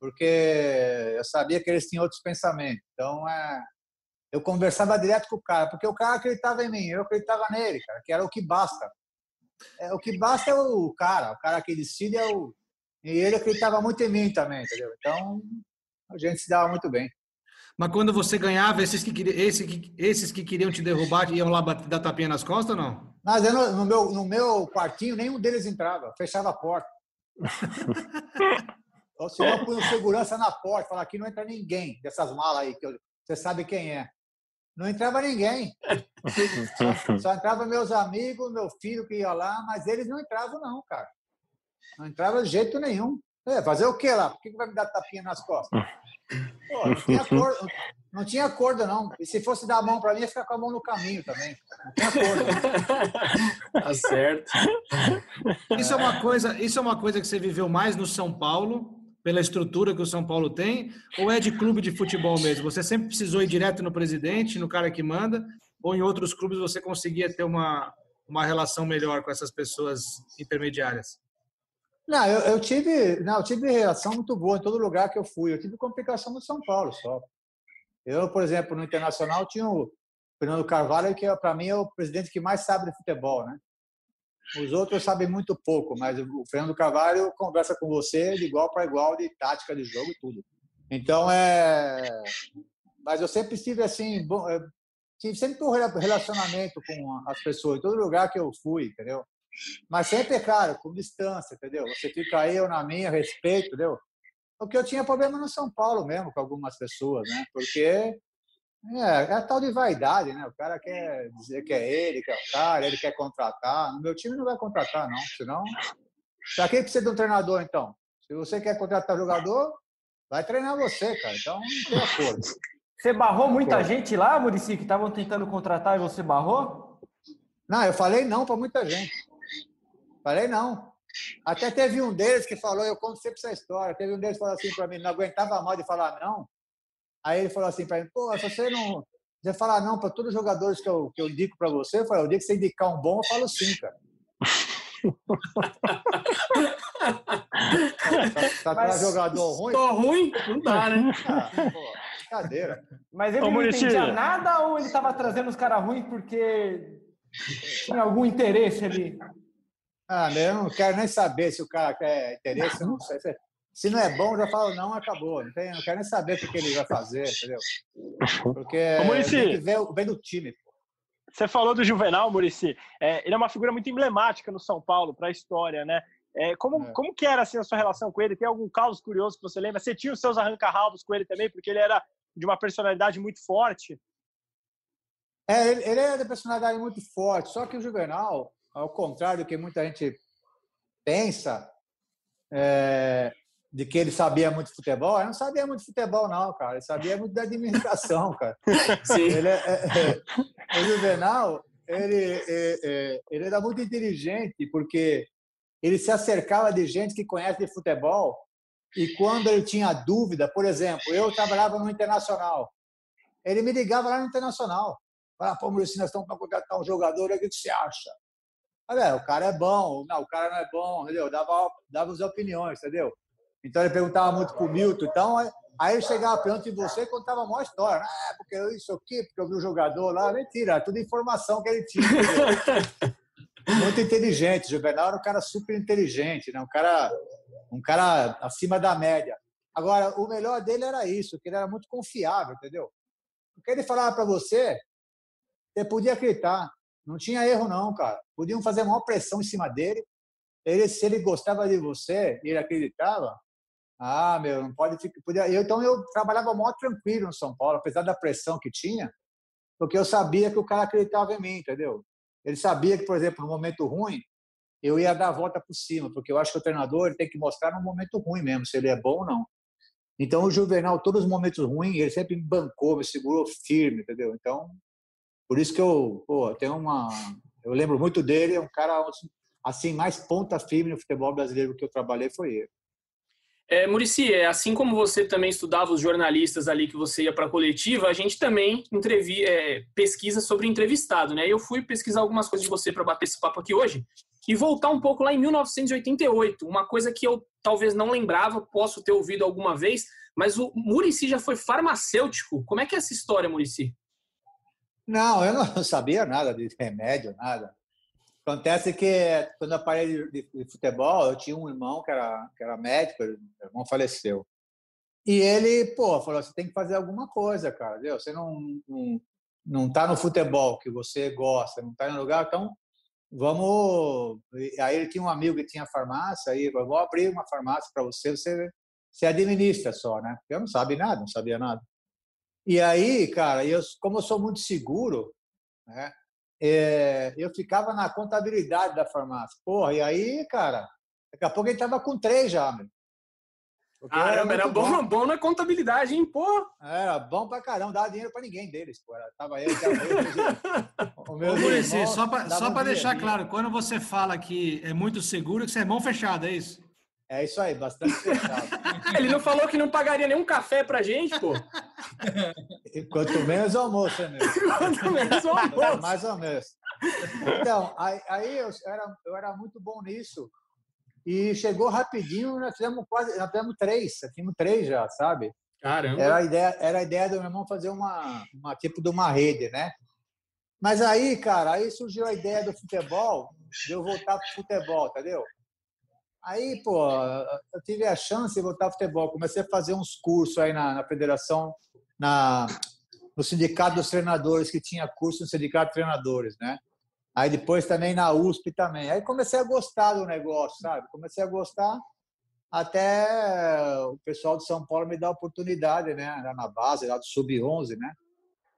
Porque eu sabia que eles tinham outros pensamentos. Então, é, eu conversava direto com o cara, porque o cara acreditava em mim, eu acreditava nele, cara, que era o que basta. É, o que basta é o cara, o cara que decide é o. E ele acreditava muito em mim também, entendeu? Então, a gente se dava muito bem. Mas quando você ganhava, esses que, esses que, esses que queriam te derrubar iam lá dar tapinha nas costas ou não? Mas eu, no, meu, no meu quartinho, nenhum deles entrava, fechava a porta. Ou se eu punho segurança na porta, falar aqui não entra ninguém dessas malas aí, que eu, você sabe quem é. Não entrava ninguém. Só, só entrava meus amigos, meu filho que ia lá, mas eles não entravam, não, cara. Não entrava de jeito nenhum. É, fazer o que lá? Por que vai me dar tapinha nas costas? Pô, não tinha acordo, não tinha acordo, não. E se fosse dar a mão para mim, ia ficar com a mão no caminho também. Não tinha acordo. tá certo. Isso é uma coisa, isso é uma coisa que você viveu mais no São Paulo pela estrutura que o São Paulo tem, ou é de clube de futebol mesmo? Você sempre precisou ir direto no presidente, no cara que manda, ou em outros clubes você conseguia ter uma, uma relação melhor com essas pessoas intermediárias? Não, eu, eu, tive, não, eu tive relação muito boa em todo lugar que eu fui. Eu tive complicação no São Paulo só. Eu, por exemplo, no Internacional tinha o Fernando Carvalho, que é, para mim é o presidente que mais sabe de futebol, né? Os outros sabem muito pouco, mas o Fernando Carvalho conversa com você de igual para igual, de tática de jogo e tudo. Então, é. Mas eu sempre estive assim, bom, tive sempre um relacionamento com as pessoas, em todo lugar que eu fui, entendeu? Mas sempre, cara, com distância, entendeu? Você fica aí, eu na minha, respeito, entendeu? Porque eu tinha problema no São Paulo mesmo com algumas pessoas, né? Porque é, é a tal de vaidade, né? O cara quer dizer que é ele, que é o cara, ele quer contratar. No meu time não vai contratar, não. Senão. Pra que precisa de um treinador, então? Se você quer contratar jogador, vai treinar você, cara. Então não tem acordo. Você barrou muita gente lá, Murici, que estavam tentando contratar e você barrou? Não, eu falei não para muita gente. Falei não. Até teve um deles que falou, eu conto sempre essa história. Teve um deles que falou assim para mim, não aguentava mal de falar não. Aí ele falou assim para mim, pô, se você não você falar não para todos os jogadores que eu, que eu indico para você, eu falei, o dia que você indicar um bom, eu falo sim, cara. tá, tá jogador ruim? Tô ruim? Não dá, né? Ah, pô, brincadeira. Mas ele Ô, não entendia nada ou ele tava trazendo os caras ruins porque tinha algum interesse ali? Ah, eu não quero nem saber se o cara quer interesse, não sei. Se não é bom, já falo, não, acabou. Não, tem, não quero nem saber o que ele vai fazer, entendeu? Porque Ô, Muricy, vem, vem do time. Você falou do Juvenal, Murici. É, ele é uma figura muito emblemática no São Paulo, para a história, né? É, como, é. como que era assim, a sua relação com ele? Tem algum caso curioso que você lembra? Você tinha os seus arranca-rabos com ele também, porque ele era de uma personalidade muito forte? É, ele, ele é de personalidade muito forte, só que o Juvenal, ao contrário do que muita gente pensa, é, de que ele sabia muito futebol. Ele não sabia muito futebol, não, cara. Ele sabia muito da administração, cara. Sim. Ele é, é, é, o Juvenal, ele, é, é, ele era muito inteligente, porque ele se acercava de gente que conhece de futebol e quando ele tinha dúvida, por exemplo, eu trabalhava no Internacional, ele me ligava lá no Internacional. Falava, pô, Maurício, nós estamos para contratar um jogador, o que você acha? Olha, o cara é bom, não, o cara não é bom, entendeu? Dava, dava as opiniões, entendeu? Então ele perguntava muito pro Milton. Então, aí ele chegava perto de você e contava a maior história. Ah, porque eu isso aqui, porque eu vi o jogador lá. Mentira, tudo informação que ele tinha. muito inteligente. Juvenal era um cara super inteligente, né? um, cara, um cara acima da média. Agora, o melhor dele era isso, que ele era muito confiável, entendeu? O que ele falava para você, você podia acreditar. Não tinha erro, não, cara. Podiam fazer a maior pressão em cima dele. Ele, se ele gostava de você ele acreditava, ah, meu, não pode ficar. Podia... Eu, então eu trabalhava mó tranquilo no São Paulo, apesar da pressão que tinha, porque eu sabia que o cara acreditava em mim, entendeu? Ele sabia que, por exemplo, no momento ruim, eu ia dar a volta por cima, porque eu acho que o treinador tem que mostrar no momento ruim mesmo, se ele é bom ou não. Então, o Juvenal, todos os momentos ruins, ele sempre me bancou, me segurou firme, entendeu? Então, Por isso que eu, pô, tenho uma. Eu lembro muito dele, é um cara assim, mais ponta firme no futebol brasileiro que eu trabalhei foi ele. É, Murici, é, assim como você também estudava os jornalistas ali que você ia para a coletiva, a gente também entrevi, é, pesquisa sobre entrevistado, né? Eu fui pesquisar algumas coisas de você para bater esse papo aqui hoje e voltar um pouco lá em 1988, uma coisa que eu talvez não lembrava, posso ter ouvido alguma vez, mas o Murici já foi farmacêutico. Como é que é essa história, Murici? Não, eu não sabia nada de remédio, nada. Acontece que quando eu parei de, de, futebol, eu tinha um irmão que era, que era médico, meu irmão faleceu. E ele, pô, falou: você tem que fazer alguma coisa, cara. Viu? Você não, não, não tá no futebol que você gosta, não tá no lugar, então vamos. Aí ele tinha um amigo que tinha farmácia, aí eu vou abrir uma farmácia para você, você, você administra só, né? Eu não sabia nada, não sabia nada. E aí, cara, eu, como eu sou muito seguro, né? É, eu ficava na contabilidade da farmácia. Porra, e aí, cara, daqui a pouco ele tava com três já, meu. Caramba, era, era bom, bom, bom na contabilidade, hein, pô? Era bom pra caramba, não dava dinheiro pra ninguém deles, pô. Tava eu, o meu Ô, só pra, só pra deixar claro, quando você fala que é muito seguro, que você é mão fechada, é isso? É isso aí, bastante fechado. Ele não falou que não pagaria nenhum café pra gente, pô? Quanto menos almoço, né? Quanto menos almoço. Mais ou menos. Então, aí, eu, era, eu era muito bom nisso. E chegou rapidinho, nós fizemos quase, nós fizemos três, tínhamos três já, sabe? Caramba. Era a ideia, era a ideia do meu irmão fazer uma, uma tipo de uma rede, né? Mas aí, cara, aí surgiu a ideia do futebol, de eu voltar pro futebol, entendeu? Aí, pô, eu tive a chance de voltar ao futebol. Comecei a fazer uns cursos aí na, na federação, na, no sindicato dos treinadores, que tinha curso no sindicato de treinadores, né? Aí depois também na USP também. Aí comecei a gostar do negócio, sabe? Comecei a gostar até o pessoal de São Paulo me dar a oportunidade, né? Lá na base, lá do Sub-11, né?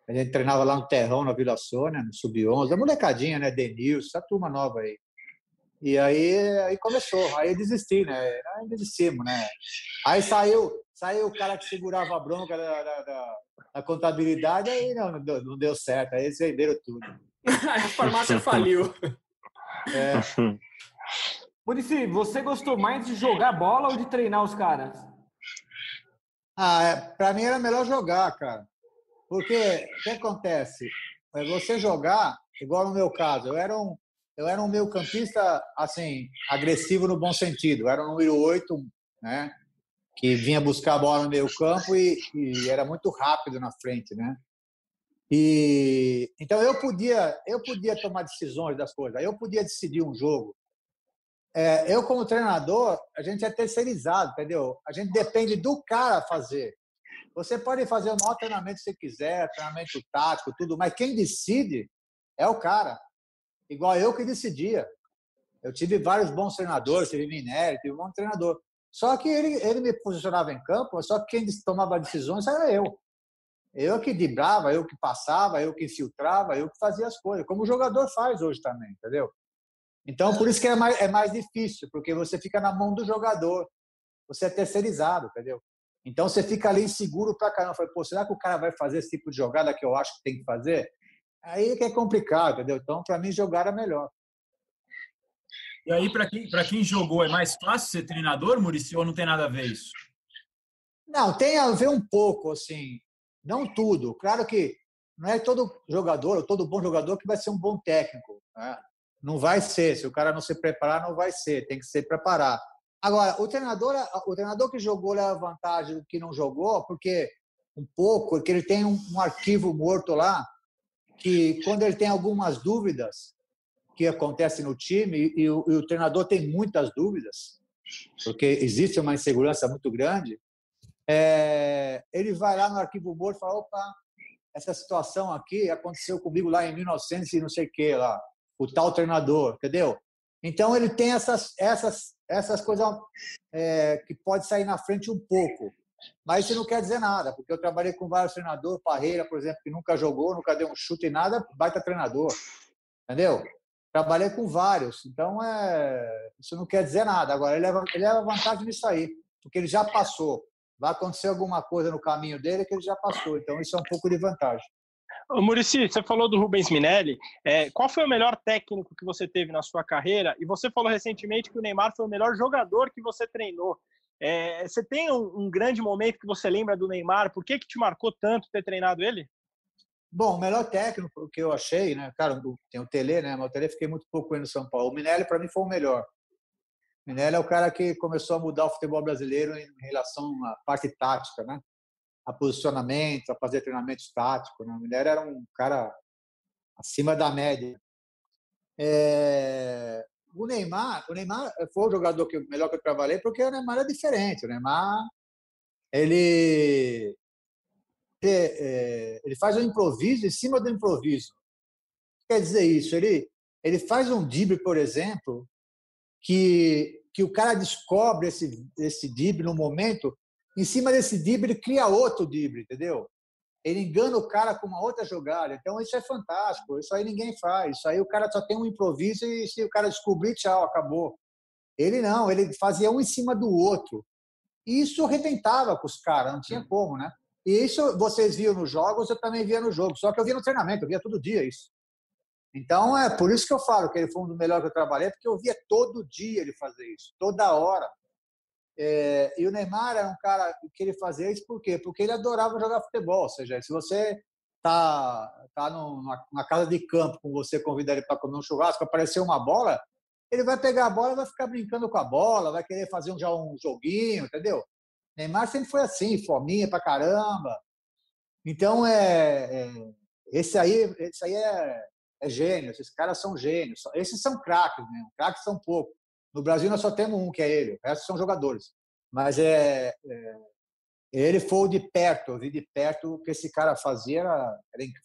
A gente treinava lá no Terrão, na Vila Sônia, no Sub-11. A molecadinha, né? Denilson, essa turma nova aí. E aí, aí começou, aí eu desisti, né? Aí desistimos, né? Aí saiu, saiu o cara que segurava a bronca da, da, da, da contabilidade, aí não, não deu, não deu certo, aí eles venderam tudo. a farmácia faliu. É. Murici, você gostou mais de jogar bola ou de treinar os caras? Ah, é, para mim era melhor jogar, cara. Porque o que acontece? É você jogar, igual no meu caso, eu era um, eu era um meio campista, assim, agressivo no bom sentido. Eu era o número 8, né? Que vinha buscar a bola no meio campo e, e, era muito rápido na frente, né? E então eu podia, eu podia tomar decisões das coisas. Eu podia decidir um jogo. É, eu como treinador, a gente é terceirizado, entendeu? A gente depende do cara fazer. Você pode fazer o maior treinamento que você quiser, treinamento tático, tudo, mas quem decide é o cara igual eu que decidia. Eu tive vários bons treinadores, tive Minério, tive um bom treinador. Só que ele, ele me posicionava em campo, só que quem tomava decisões era eu. Eu que driblava, eu que passava, eu que filtrava, eu que fazia as coisas, como o jogador faz hoje também, entendeu? Então, por isso que é mais, é mais difícil, porque você fica na mão do jogador, você é terceirizado, entendeu? Então, você fica ali inseguro pra caramba. Falei, pô, será que o cara vai fazer esse tipo de jogada que eu acho que tem que fazer? Aí que é complicado, entendeu? Então, para mim, jogar é melhor. E aí, para quem, quem jogou, é mais fácil ser treinador, Murici, ou não tem nada a ver isso? Não, tem a ver um pouco, assim. Não tudo. Claro que não é todo jogador, ou todo bom jogador que vai ser um bom técnico. Né? Não vai ser. Se o cara não se preparar, não vai ser. Tem que se preparar. Agora, o treinador, o treinador que jogou leva vantagem do que não jogou, porque um pouco, porque ele tem um, um arquivo morto lá que quando ele tem algumas dúvidas que acontecem no time e o, e o treinador tem muitas dúvidas, porque existe uma insegurança muito grande, é, ele vai lá no arquivo morto e fala, opa, essa situação aqui aconteceu comigo lá em 1900 e não sei o que lá, o tal treinador, entendeu? Então ele tem essas essas essas coisas é, que pode sair na frente um pouco. Mas isso não quer dizer nada, porque eu trabalhei com vários treinadores, Parreira, por exemplo, que nunca jogou, nunca deu um chute em nada, baita treinador. Entendeu? Trabalhei com vários, então é... isso não quer dizer nada. Agora, ele leva, ele leva vantagem nisso aí, porque ele já passou. Vai acontecer alguma coisa no caminho dele que ele já passou, então isso é um pouco de vantagem. Ô, Murici, você falou do Rubens Minelli. É, qual foi o melhor técnico que você teve na sua carreira? E você falou recentemente que o Neymar foi o melhor jogador que você treinou. É, você tem um, um, grande momento que você lembra do Neymar? Por que, que te marcou tanto ter treinado ele? Bom, o melhor técnico que eu achei, né? Cara, tem o Tele, né? Mas o Tele fiquei muito pouco no São Paulo. O Minelli, para mim, foi o melhor. O Minelli é o cara que começou a mudar o futebol brasileiro em relação à parte tática, né? A posicionamento, a fazer treinamento tático. Né? O Minelli era um cara acima da média. É... O Neymar, o Neymar foi o jogador que melhor que eu trabalhei porque o Neymar é diferente. O Neymar, ele é, ele faz um improviso em cima do improviso. Quer dizer isso? Ele, ele faz um drible, por exemplo, que, que o cara descobre esse, esse drible no momento, em cima desse drible ele cria outro drible, entendeu? Ele engana o cara com uma outra jogada. Então isso é fantástico. Isso aí ninguém faz. Isso aí o cara só tem um improviso e se o cara descobrir, tchau, acabou. Ele não, ele fazia um em cima do outro. E isso arrebentava com os caras, não tinha como, né? E isso vocês viam nos jogos, eu também via no jogo. Só que eu via no treinamento, eu via todo dia isso. Então, é por isso que eu falo que ele foi um dos melhores que eu trabalhei, porque eu via todo dia ele fazer isso, toda hora. É, e o Neymar era um cara que ele fazia isso por quê? Porque ele adorava jogar futebol. Ou seja, se você tá, tá numa, numa casa de campo com você, convida ele para comer um churrasco, apareceu uma bola, ele vai pegar a bola e vai ficar brincando com a bola, vai querer fazer um, já um joguinho, entendeu? Neymar sempre foi assim, fominha pra caramba. Então, é, é esse aí, esse aí é, é, gênio, esses caras são gênios. Esses são craques, né? Craques são poucos. No Brasil nós só temos um, que é ele, o resto são jogadores. Mas é, é ele foi de perto, eu vi de perto o que esse cara fazia. Era,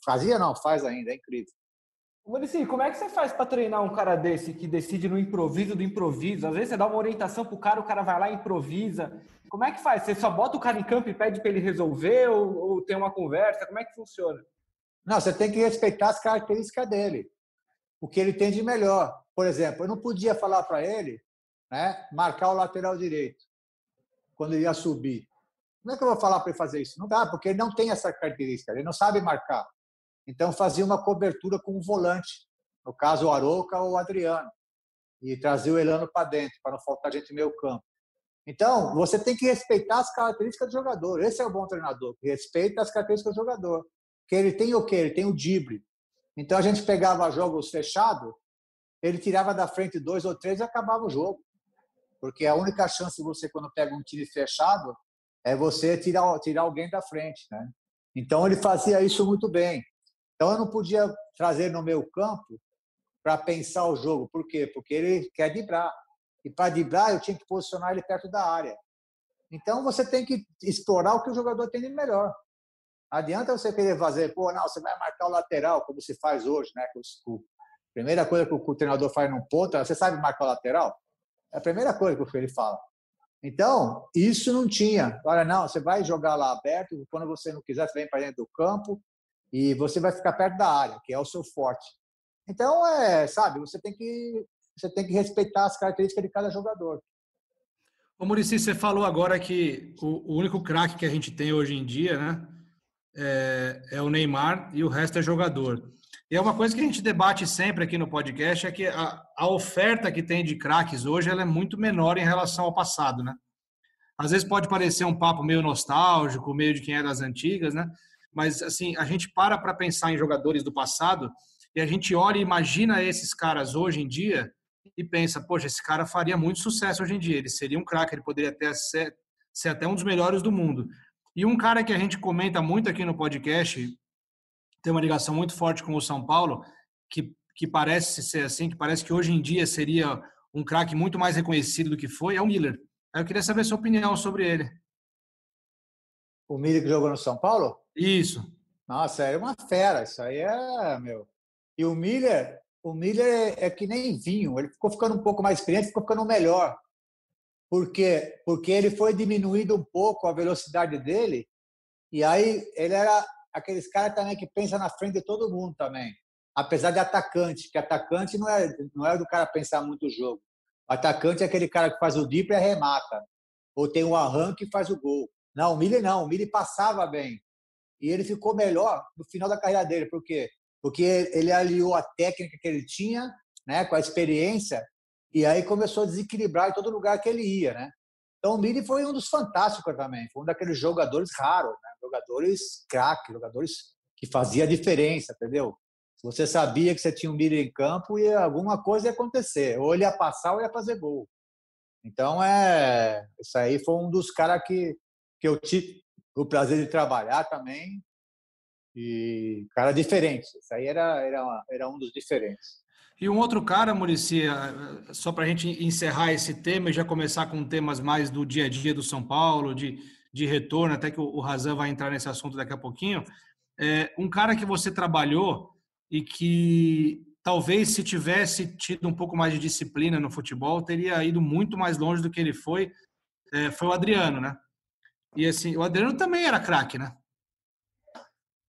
fazia não, faz ainda, é incrível. Muricy, como é que você faz para treinar um cara desse que decide no improviso do improviso? Às vezes você dá uma orientação pro cara, o cara vai lá e improvisa. Como é que faz? Você só bota o cara em campo e pede para ele resolver ou, ou, tem uma conversa? Como é que funciona? Não, você tem que respeitar as características dele, o que ele tem de melhor. Por exemplo, eu não podia falar para ele, né, marcar o lateral direito quando ele ia subir. Como é que eu vou falar para ele fazer isso? Não dá, porque ele não tem essa característica, ele não sabe marcar. Então fazia uma cobertura com o volante, no caso o Aroca ou o Adriano, e trazia o Elano para dentro, para não faltar gente no meio campo. Então, você tem que respeitar as características do jogador. Esse é o bom treinador, que respeita as características do jogador. Que ele tem o quê? Ele tem o drible. Então, a gente pegava jogos fechados, ele tirava da frente dois ou três e acabava o jogo. Porque a única chance de você, quando pega um time fechado, é você tirar, tirar alguém da frente. Né? Então, ele fazia isso muito bem. Então, eu não podia trazer no meu campo para pensar o jogo. Por quê? Porque ele quer driblar. E para driblar, eu tinha que posicionar ele perto da área. Então, você tem que explorar o que o jogador tem de melhor. adianta você querer fazer, pô, não, você vai marcar o lateral, como se faz hoje, né? A primeira coisa que o treinador faz num ponto, você sabe marcar lateral? É a primeira coisa que ele fala. Então, isso não tinha. Olha, não, você vai jogar lá aberto, quando você não quiser, você vem para dentro do campo e você vai ficar perto da área, que é o seu forte. Então, é, sabe, você tem que você tem que respeitar as características de cada jogador. Ô Murici, você falou agora que o, o único craque que a gente tem hoje em dia, né, é, é, o Neymar e o resto é jogador. E é uma coisa que a gente debate sempre aqui no podcast é que a, a oferta que tem de craques hoje ela é muito menor em relação ao passado, né? Às vezes pode parecer um papo meio nostálgico, meio de quem é das antigas, né? Mas assim, a gente para para pensar em jogadores do passado e a gente olha e imagina esses caras hoje em dia e pensa, poxa, esse cara faria muito sucesso hoje em dia, ele seria um craque, ele poderia até ser, ser até um dos melhores do mundo. E um cara que a gente comenta muito aqui no podcast, tem uma ligação muito forte com o São Paulo, que, que parece ser assim, que parece que hoje em dia seria um craque muito mais reconhecido do que foi, é o Miller. Eu queria saber a sua opinião sobre ele. O Miller que jogou no São Paulo? Isso. Nossa, é uma fera, isso aí é, meu. E o Miller, o Miller é, é, que nem vinho, ele ficou ficando um pouco mais experiente, ficou ficando melhor. Por quê? Porque ele foi diminuindo um pouco a velocidade dele, e aí ele era aqueles caras também que pensa na frente de todo mundo também. Apesar de atacante, que atacante não é, não é do cara pensar muito o jogo. O atacante é aquele cara que faz o drible e arremata. Ou tem um arranque e faz o gol. Não, o Miller não. O Miller passava bem. e ele ficou melhor no final da carreira dele. Por quê? Porque ele aliou a técnica que ele tinha né, com a experiência e aí começou a desequilibrar em todo lugar que ele ia, né? Então o Miri foi um dos fantásticos também, foi um daqueles jogadores raros, né? jogadores craque, jogadores que fazia diferença, entendeu? Você sabia que você tinha um Miri em campo e alguma coisa ia acontecer, ou ele ia passar ou ia fazer gol. Então é, isso aí foi um dos caras que que eu tive o prazer de trabalhar também e cara diferente. Isso aí era era era um dos diferentes. E um outro cara, Murici, eh, só para a gente encerrar esse tema e já começar com temas mais do dia a dia do São Paulo, de, de retorno, até que o Razan vai entrar nesse assunto daqui a pouquinho. É, um cara que você trabalhou e que talvez se tivesse tido um pouco mais de disciplina no futebol, teria ido muito mais longe do que ele foi, é, foi o Adriano, né? E assim, o Adriano também era craque, né?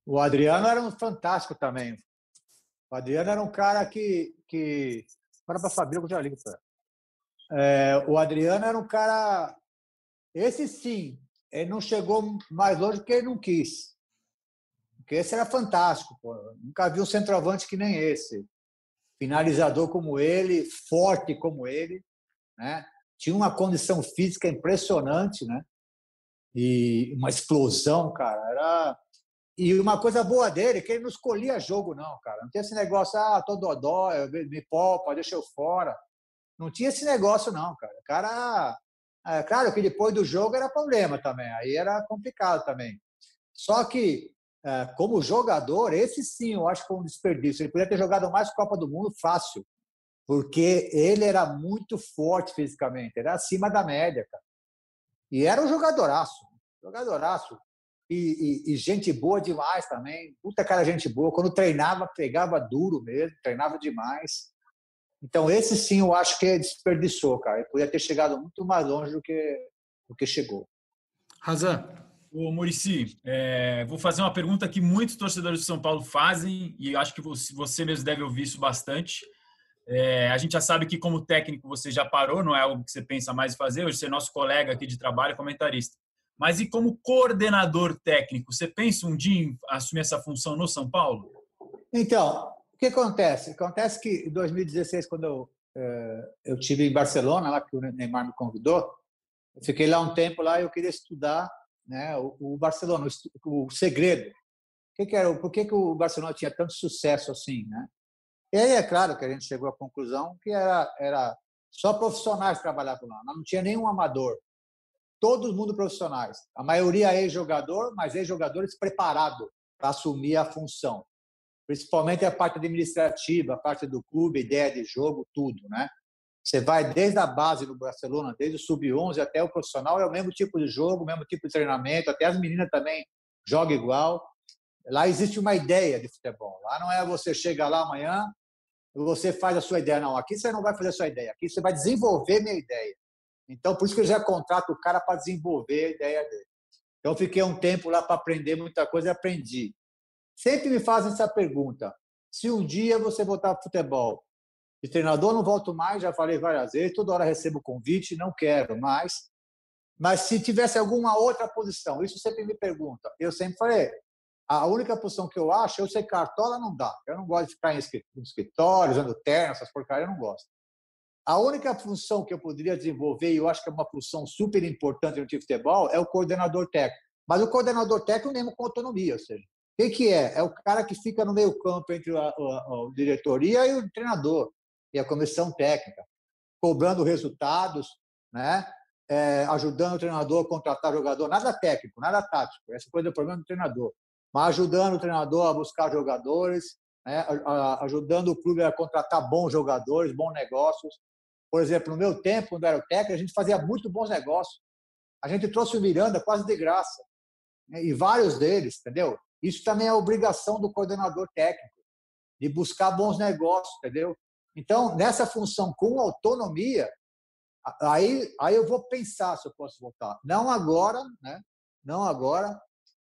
O Adriano era um fantástico também. O Adriano era um cara que. que... Para para Fabrício, eu já ligo para é, O Adriano era um cara. Esse sim, ele não chegou mais longe porque ele não quis. Porque esse era fantástico. Pô. Nunca vi um centroavante que nem esse. Finalizador como ele, forte como ele. Né? Tinha uma condição física impressionante, né? E uma explosão, cara. Era e uma coisa boa dele é que ele não escolhia jogo, não, cara. Não tinha esse negócio, ah, tô dodó, me poupa, deixa eu fora. Não tinha esse negócio, não, cara. O cara. É, claro que depois do jogo era problema também, aí era complicado também. Só que, é, como jogador, esse sim eu acho que foi um desperdício. Ele podia ter jogado mais Copa do Mundo fácil, porque ele era muito forte fisicamente, era acima da média, cara. E era um jogadoraço, jogadoraço e, e, e, gente boa demais também. Puta cara, gente boa. Quando treinava, pegava duro mesmo, treinava demais. Então, esse sim eu acho que desperdiçou, cara. Ele podia ter chegado muito mais longe do que, do que chegou. Razan. Ô, Murici, é, vou fazer uma pergunta que muitos torcedores de São Paulo fazem e acho que você, você mesmo deve ouvir isso bastante. É, a gente já sabe que, como técnico, você já parou, não é algo que você pensa mais fazer. Hoje você é nosso colega aqui de trabalho, comentarista. Mas e como coordenador técnico, você pensa um dia em assumir essa função no São Paulo? Então, o que acontece? Acontece que em 2016, quando eu, eh, eu tive em Barcelona, lá que o Neymar me convidou, eu fiquei lá um tempo lá eu queria estudar né, o, Barcelona, o, segredo. O que era, por que, que o Barcelona tinha tanto sucesso assim, né? E aí é claro que a gente chegou à conclusão que era, era só profissionais trabalhavam lá, não tinha nenhum amador todo mundo profissionais. A maioria é ex-jogador, mas ex-jogadores preparados para assumir a função. Principalmente a parte administrativa, a parte do clube, ideia de jogo, tudo, né? Você vai desde a base do Barcelona, desde o sub-11 até o profissional, é o mesmo tipo de jogo, o mesmo tipo de treinamento, até as meninas também jogam igual. Lá existe uma ideia de futebol. Lá não é você chega lá amanhã, você faz a sua ideia. Não, aqui você não vai fazer a sua ideia. Aqui você vai desenvolver minha ideia. Então, por isso que eu já contrato o cara para desenvolver a ideia dele. Então, fiquei um tempo lá para aprender muita coisa e aprendi. Sempre me fazem essa pergunta: se um dia você voltar para futebol, de treinador não volto mais, já falei várias vezes, toda hora recebo convite, não quero mais. Mas se tivesse alguma outra posição, isso sempre me pergunta. Eu sempre falei, a única posição que eu acho, eu ser cartola não dá. Eu não gosto de ficar em escritório, usando terno, essas porcarias, eu não gosto. A única função que eu poderia desenvolver, e eu acho que é uma função super importante no time de futebol, é o coordenador técnico. Mas o coordenador técnico mesmo com autonomia, ou seja, o que, é? É o cara que fica no meio campo entre a, a, a diretoria e o treinador, e a comissão técnica, cobrando resultados, né? É, ajudando o treinador a contratar jogador, nada técnico, nada tático, essa coisa é o problema do treinador, mas ajudando o treinador a buscar jogadores, né? ajudando o clube a contratar bons jogadores, bons negócios, por exemplo, no meu tempo, quando era o técnico, a gente fazia muito bons negócios. A gente trouxe o Miranda quase de graça. Né? E vários deles, entendeu? Isso também é obrigação do coordenador técnico, de buscar bons negócios, entendeu? Então, nessa função com autonomia, aí, aí eu vou pensar se eu posso voltar. Não agora, né? Não agora,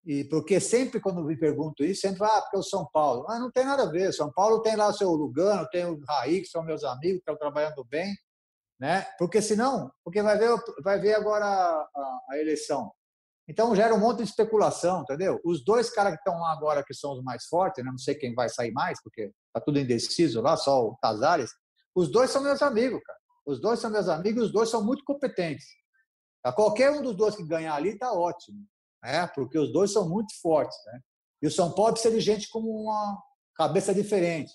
e porque sempre quando me pergunto isso, sempre ah, porque o São Paulo. Mas não tem nada a ver. São Paulo tem lá o seu Lugano, tem o Raí, que são meus amigos, estão trabalhando bem né? Porque senão, porque vai ver, vai ver agora a, a, a eleição. Então gera um monte de especulação, entendeu? Os dois caras que estão lá agora, que são os mais fortes, né? não sei quem vai sair mais, porque tá tudo indeciso lá, só o Casares. Os dois são meus amigos, cara. Os dois são meus amigos, os dois são muito competentes. Tá? Qualquer um dos dois que ganhar ali tá ótimo, né? Porque os dois são muito fortes, né? E o São Paulo precisa de gente com uma cabeça diferente.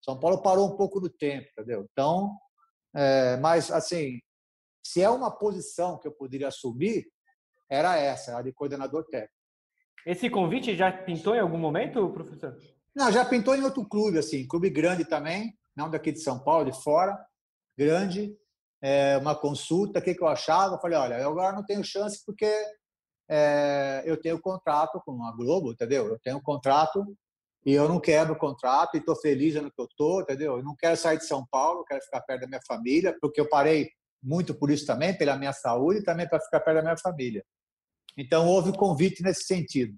São Paulo parou um pouco no tempo, entendeu? Então, é, mas assim, se é uma posição que eu poderia assumir, era essa, a de coordenador técnico. Esse convite já pintou em algum momento, professor? Não, já pintou em outro clube, assim, clube grande também, não daqui de São Paulo, de fora, grande, é, uma consulta, o que, que eu achava? Eu falei, olha, eu agora não tenho chance porque é, eu tenho contrato com a Globo, entendeu? Eu tenho contrato e eu não quebro o contrato e estou feliz no que eu estou, entendeu? Eu não quero sair de São Paulo, quero ficar perto da minha família, porque eu parei muito por isso também, pela minha saúde e também para ficar perto da minha família. Então, houve convite nesse sentido.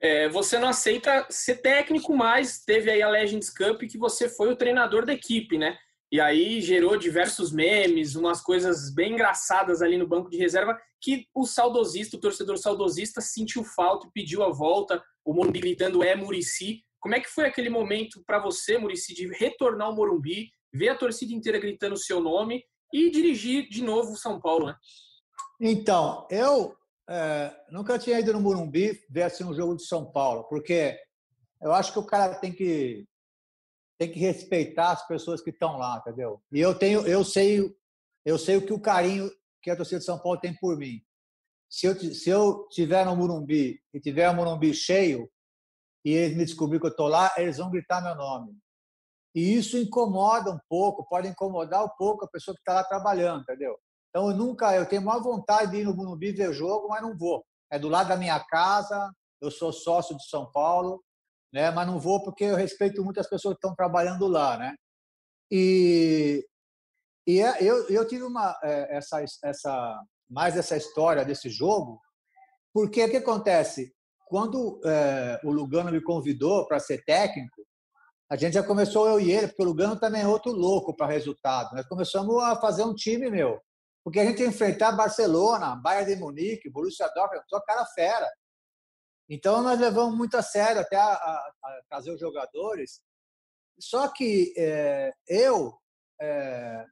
É, você não aceita ser técnico, mas teve aí a Legends Cup que você foi o treinador da equipe, né? E aí gerou diversos memes, umas coisas bem engraçadas ali no banco de reserva que o saudosista, o torcedor saudosista sentiu falta e pediu a volta, o Morumbi gritando é Murici. Como é que foi aquele momento para você, Murici, de retornar ao Morumbi, ver a torcida inteira gritando o seu nome e dirigir de novo o São Paulo, né? Então, eu é, nunca tinha ido no Morumbi ver assim, um jogo de São Paulo, porque eu acho que o cara tem que tem que respeitar as pessoas que estão lá, entendeu? E eu tenho, eu sei, eu sei o que o carinho que a torcida de São Paulo tem por mim. Se eu se eu tiver no Morumbi e tiver o Morumbi cheio e eles me descobrir que eu estou lá, eles vão gritar meu nome. E isso incomoda um pouco, pode incomodar um pouco a pessoa que está lá trabalhando, entendeu? Então, eu nunca, eu tenho maior vontade de ir no Morumbi ver jogo, mas não vou. É do lado da minha casa, eu sou sócio de São Paulo, né? Mas não vou porque eu respeito muito as pessoas que estão trabalhando lá, né? E, e é, eu, eu tive uma é, essa essa mais essa história desse jogo, porque o que acontece quando é, o Lugano me convidou para ser técnico, a gente já começou eu e ele, porque o Lugano também é outro louco para resultado. Nós começamos a fazer um time meu porque a gente ia enfrentar Barcelona, Bayern de Munique, Borussia Dortmund, só cara fera. Então nós levamos muito a sério até a, a, a trazer os jogadores. Só que é, eu, é,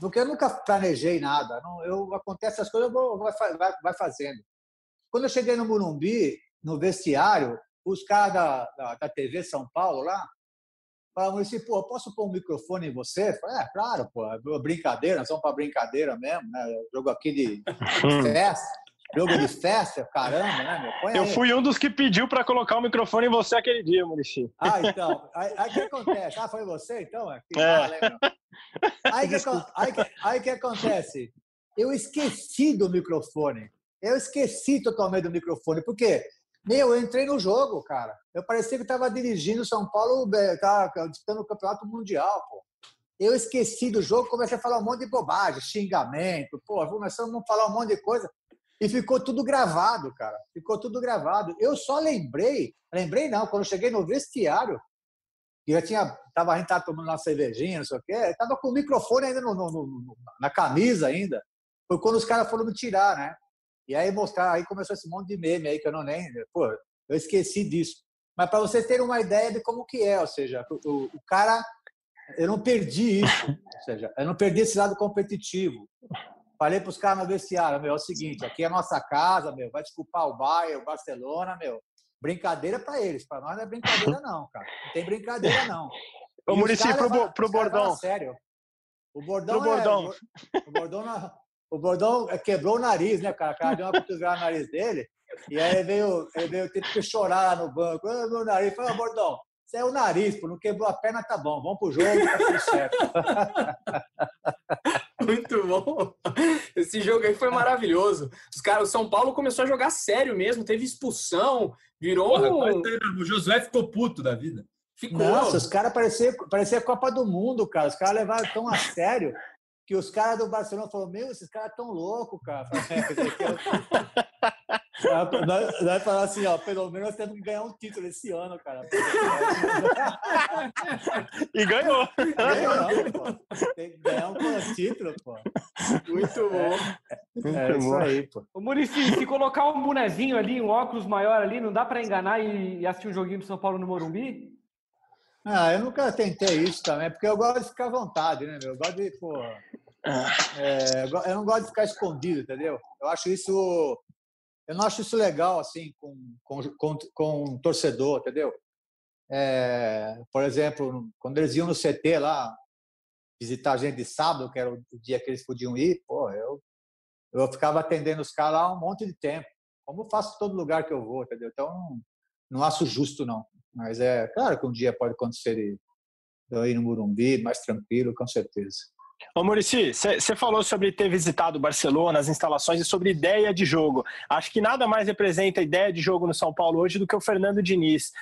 porque eu nunca planejei nada, não, eu acontece as coisas, eu vou, vai, vai, vai fazendo. Quando eu cheguei no Morumbi, no vestiário, os caras da, da, da TV São Paulo lá, Falavam assim, pô, posso pôr um microfone em você? Falei, é, claro, pô, é brincadeira, nós vamos para brincadeira mesmo, né? Jogo aqui de festa, jogo de festa, caramba, né, meu? Eu fui um dos que pediu para colocar o microfone em você aquele dia, Murici. Ah, então. Aí o que acontece? Ah, foi você, então? É. é. Aí que, aí, que, aí que acontece? Eu esqueci do microfone. Eu esqueci totalmente do microfone, porque meu, eu entrei no jogo, cara. Eu parecia que estava dirigindo São Paulo, estava disputando o campeonato mundial, pô. Eu esqueci do jogo, comecei a falar um monte de bobagem, xingamento, pô, começamos a falar um monte de coisa. E ficou tudo gravado, cara. Ficou tudo gravado. Eu só lembrei, lembrei não, quando eu cheguei no vestiário, que já tinha, tava, a gente tava tomando uma cervejinha, não sei o quê, tava com o microfone ainda no, no, no, na camisa ainda. Foi quando os caras foram me tirar, né? E aí mostrar, aí começou esse monte de meme aí que eu não nem, pô, eu esqueci disso. Mas para vocês terem uma ideia de como que é, ou seja, o, o cara, eu não perdi isso, ou seja, eu não perdi esse lado competitivo. Falei para os caras no vestiário, meu, é o seguinte, aqui é a nossa casa, meu, vai desculpar o Bayern, o Barcelona, meu, brincadeira para eles, para nós não é brincadeira não, cara, não tem brincadeira não. Ô, Murici, pro, pro Bordão. Sério. O Bordão, pro Bordão. É, o, o Bordão o Bordão quebrou o nariz, né, cara? O cara deu uma cotovelada no nariz dele. E aí ele veio, ele veio ter que chorar no banco. Ah, meu nariz. Falei, Bordão, você é o nariz, pô, não quebrou a perna, tá bom. Vamos pro jogo, tá tudo certo. Muito bom. Esse jogo aí foi maravilhoso. Os caras, o São Paulo começou a jogar sério mesmo, teve expulsão, virou. Porra, o Josué ficou puto da vida. Ficou. Nossa, os caras pareciam parecia Copa do Mundo, cara. Os caras levaram tão a sério que os caras do Barcelona falaram, meu, esses caras tão loucos, cara. Nós, nós falamos assim, ó, pelo menos nós temos que ganhar um título esse ano, cara. e ganhou. ganhou pô. Tem que ganhar um título, pô. Muito bom. É, é isso aí, pô. Ô, Murici, se colocar um bonezinho ali, um óculos maior ali, não dá para enganar e assistir um joguinho do São Paulo no Morumbi? Ah, eu nunca tentei isso também, porque eu gosto de ficar à vontade, né, meu? Eu gosto de, pô. É, eu não gosto de ficar escondido, entendeu? Eu acho isso. Eu não acho isso legal, assim, com, com, com, com um torcedor, entendeu? É, por exemplo, quando eles iam no CT lá, visitar a gente de sábado, que era o dia que eles podiam ir, pô, eu, eu ficava atendendo os caras lá um monte de tempo. Como faço em todo lugar que eu vou, entendeu? Então, não, não acho justo, não. Mas é claro que um dia pode acontecer eu ir no Murumbi, mais tranquilo, com certeza. Ô, Murici, você falou sobre ter visitado Barcelona, as instalações e sobre ideia de jogo. Acho que nada mais representa ideia de jogo no São Paulo hoje do que o Fernando Diniz.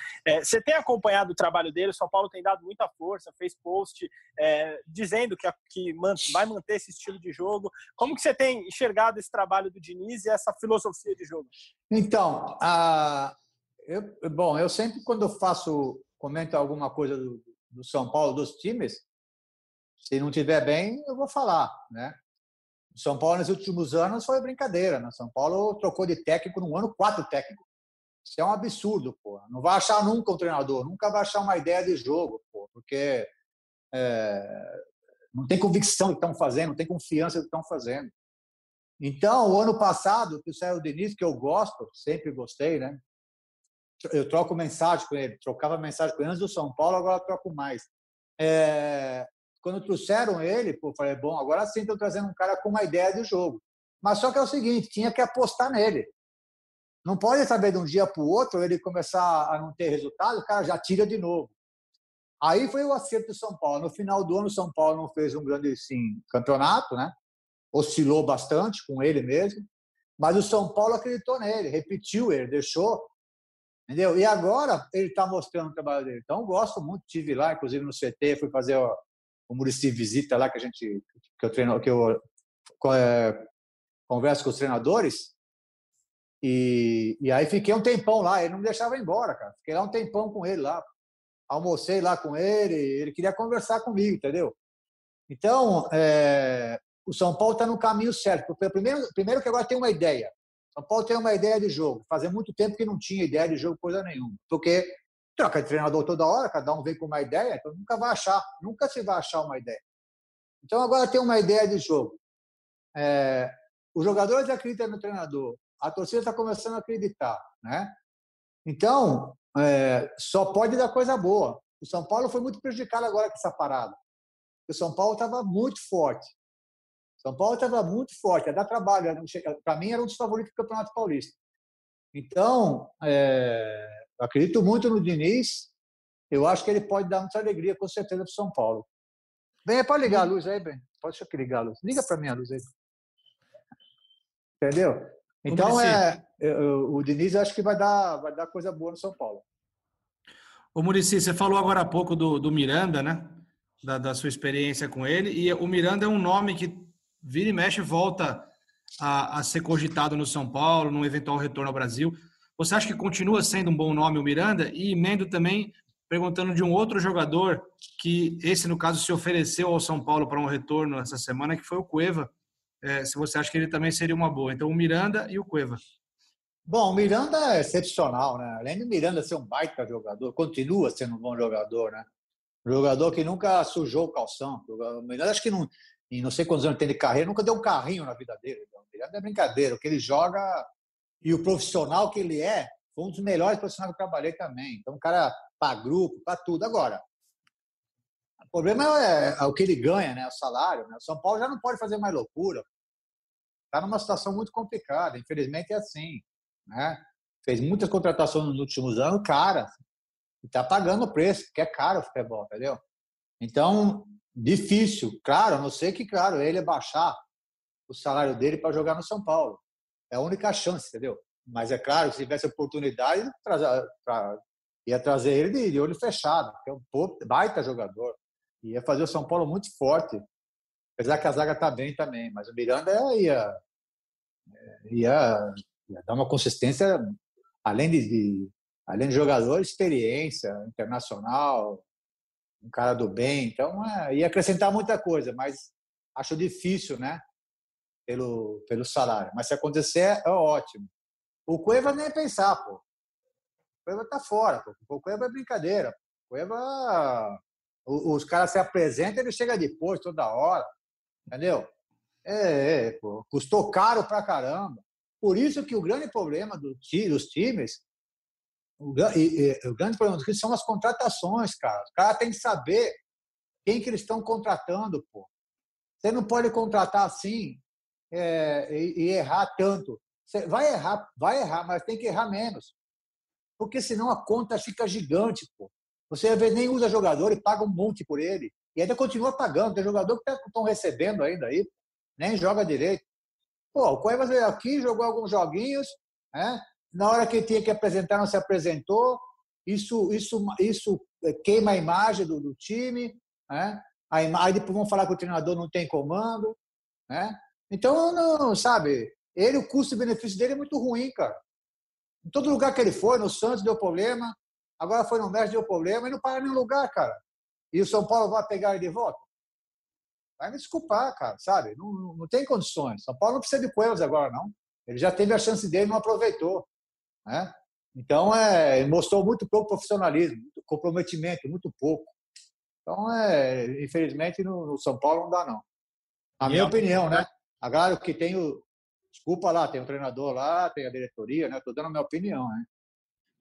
Você é, tem acompanhado o trabalho dele, o São Paulo tem dado muita força, fez post é, dizendo que, que man, vai manter esse estilo de jogo. Como que você tem enxergado esse trabalho do Diniz e essa filosofia de jogo? Então, eu, bom, eu sempre quando eu faço, comento alguma coisa do, do São Paulo, dos times, se não tiver bem, eu vou falar, né? São Paulo nos últimos anos foi brincadeira, né? São Paulo trocou de técnico no ano quatro técnicos. Isso é um absurdo, pô. Não vai achar nunca um treinador, nunca vai achar uma ideia de jogo, pô, porque é, não tem convicção do que estão fazendo, não tem confiança do que estão fazendo. Então, o ano passado, que saiu o Denis, que eu gosto, sempre gostei, né? Eu troco mensagem com ele, trocava mensagem com ele antes do São Paulo, agora troco mais. É, quando trouxeram ele, pô, falei, bom, agora sim estão trazendo um cara com uma ideia de jogo. Mas só que é o seguinte, tinha que apostar nele. Não pode saber de um dia para o outro ele começar a não ter resultado, o cara já tira de novo. Aí foi o acerto do São Paulo. No final do ano, o São Paulo não fez um grande sim, campeonato, né? Oscilou bastante com ele mesmo. Mas o São Paulo acreditou nele, repetiu ele, deixou. Entendeu? E agora ele está mostrando o trabalho dele. Então, gosto muito, tive lá, inclusive no CT, fui fazer o Murici visita lá que a gente que eu treino que eu é, converso com os treinadores e, e aí fiquei um tempão lá ele não me deixava embora cara. Fiquei lá um tempão com ele lá almocei lá com ele ele queria conversar comigo entendeu? Então é, o São Paulo está no caminho certo porque primeiro primeiro que agora tem uma ideia. São Paulo tem uma ideia de jogo. Fazia muito tempo que não tinha ideia de jogo coisa nenhuma. Porque troca de treinador toda hora, cada um vem com uma ideia, então nunca vai achar, nunca se vai achar uma ideia. Então agora tem uma ideia de jogo. É, os jogadores acreditam no treinador, a torcida está começando a acreditar, né? Então é, só pode dar coisa boa. O São Paulo foi muito prejudicado agora com essa parada. O São Paulo estava muito forte. São Paulo estava muito forte, ia dar trabalho. Para mim era um dos favoritos do Campeonato Paulista. Então, é, acredito muito no Diniz. Eu acho que ele pode dar muita alegria, com certeza, para o São Paulo. Bem, pode ligar a luz aí, bem. Pode ligar a luz. Liga para mim a luz aí. Entendeu? Então, é, eu, o Diniz acho que vai dar, vai dar coisa boa no São Paulo. Ô, Murici, você falou agora há pouco do, do Miranda, né? Da, da, sua experiência com ele. E o Miranda é um nome que vira e mexe volta a, a ser cogitado no São Paulo, num eventual retorno ao Brasil. Você acha que continua sendo um bom nome o Miranda? E emendo também perguntando de um outro jogador que esse, no caso, se ofereceu ao São Paulo para um retorno essa semana, que foi o Cueva. É, se você acha que ele também seria uma boa. Então, o Miranda e o Cueva. Bom, o Miranda é excepcional, né? Além de Miranda ser um baita jogador, continua sendo um bom jogador, né? Um jogador que nunca sujou o calção. O Miranda, acho que não, em não sei quantos anos tem de carreira, nunca deu um carrinho na vida dele. O Miranda é brincadeira. O que ele joga e o profissional que ele é, foi um dos melhores profissionais que eu trabalhei também. Então, o cara para grupo, para tudo. Agora, o problema é, é, o que ele ganha, né? O salário. Né? O São Paulo já não pode fazer mais loucura. Está numa situação muito complicada. Infelizmente é assim. Né? Fez muitas contratações nos últimos anos, cara. Está pagando o preço, porque é caro o futebol, entendeu? Então, difícil. Claro, a não ser que, claro, ele baixar o salário dele para jogar no São Paulo. É a única chance, entendeu? Mas é claro, se tivesse oportunidade, ia trazer ele de, olho fechado, é um baita jogador. Ia fazer o São Paulo muito forte. Apesar que a zaga está bem também, mas o Miranda ia, ia, ia dar uma consistência, além de, de, além de jogador, experiência internacional, um cara do bem. Então, é, ia acrescentar muita coisa, mas acho difícil, né? Pelo, pelo salário. Mas se acontecer, é ótimo. O Cueva nem pensar, pô. O Cueva tá fora, pô. O Cueva é brincadeira. O Cueva. Os caras se apresentam, ele chega depois, toda hora. Entendeu? É, é pô. Custou caro pra caramba. Por isso que o grande problema do, dos times, o, e, e, o grande problema dos times são as contratações, cara. Os caras têm que saber quem que eles estão contratando, pô. Você não pode contratar assim é, e, e, errar tanto. Você vai errar, vai errar, mas tem que errar menos. Porque senão a conta fica gigante, pô. Você às vezes nem usa jogador e paga um monte por ele. E ainda continua pagando. Tem jogador que estão tá, recebendo ainda aí, nem joga direito. Pô, o Cuevas veio aqui, jogou alguns joguinhos, né? na hora que tinha que apresentar, não se apresentou. Isso, isso, isso queima a imagem do, do time. Né? Aí depois vão falar que o treinador não tem comando. Né? Então, não, sabe, ele, o custo-benefício dele é muito ruim, cara. Em todo lugar que ele foi, no Santos deu problema, agora foi no México deu problema, e não para em nenhum lugar, cara. E o São Paulo vai pegar ele de volta? Vai me desculpar, cara, sabe? Não, não, não tem condições. São Paulo não precisa de Cuevas agora, não. Ele já teve a chance dele e não aproveitou. Né? Então, é, mostrou muito pouco profissionalismo, muito comprometimento, muito pouco. Então, é, infelizmente, no, no São Paulo não dá, não. A minha opinião, né? Agora, que tem o. Desculpa lá, tem o treinador lá, tem a diretoria, né? Estou dando a minha opinião, né?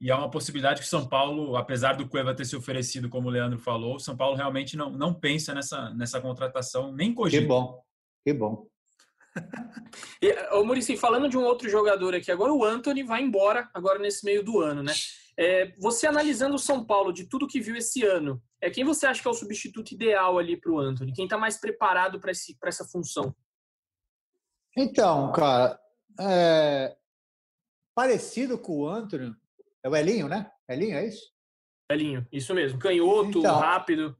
E há uma possibilidade que São Paulo, apesar do Cueva ter se oferecido, como o Leandro falou, São Paulo realmente não, não pensa nessa, nessa contratação, nem cogita. Que bom, que bom. e, ô Murici, falando de um outro jogador aqui, agora o Anthony vai embora agora nesse meio do ano, né? É, você analisando o São Paulo, de tudo que viu esse ano, é quem você acha que é o substituto ideal ali para o Anthony? Quem está mais preparado para essa função? Então, cara, é... parecido com o Anthony, é o Elinho, né? Elinho, é isso? Elinho, isso mesmo. Canhoto, então, rápido.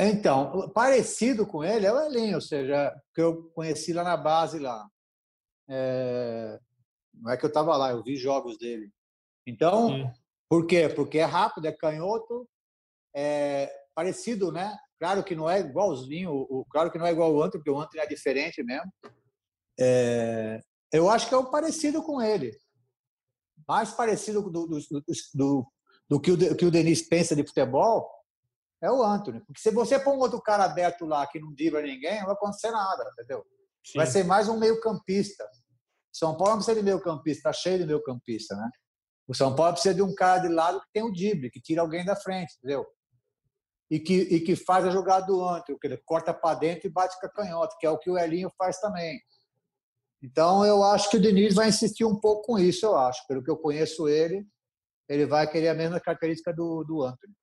Então, parecido com ele é o Elinho, ou seja, que eu conheci lá na base lá. É... Não é que eu estava lá, eu vi jogos dele. Então, Sim. por quê? Porque é rápido, é canhoto, é parecido, né? Claro que não é igualzinho, o, claro que não é igual o Antônio, porque o Antônio é diferente mesmo. É, eu acho que é o parecido com ele mais parecido do, do, do, do que, o, que o Denis pensa de futebol é o Anthony. Porque se você pôr um outro cara aberto lá que não dribla ninguém, não vai acontecer nada, entendeu? Sim. Vai ser mais um meio-campista. São Paulo não precisa de meio-campista, está cheio de meio-campista, né? O São Paulo precisa de um cara de lado que tem o drible, que tira alguém da frente, entendeu? E que, e que faz a jogada do Anthony, que ele corta para dentro e bate com a canhota, que é o que o Elinho faz também. Então, eu acho que o Diniz vai insistir um pouco com isso, eu acho. Pelo que eu conheço ele, ele vai querer a mesma característica do, do Anthony.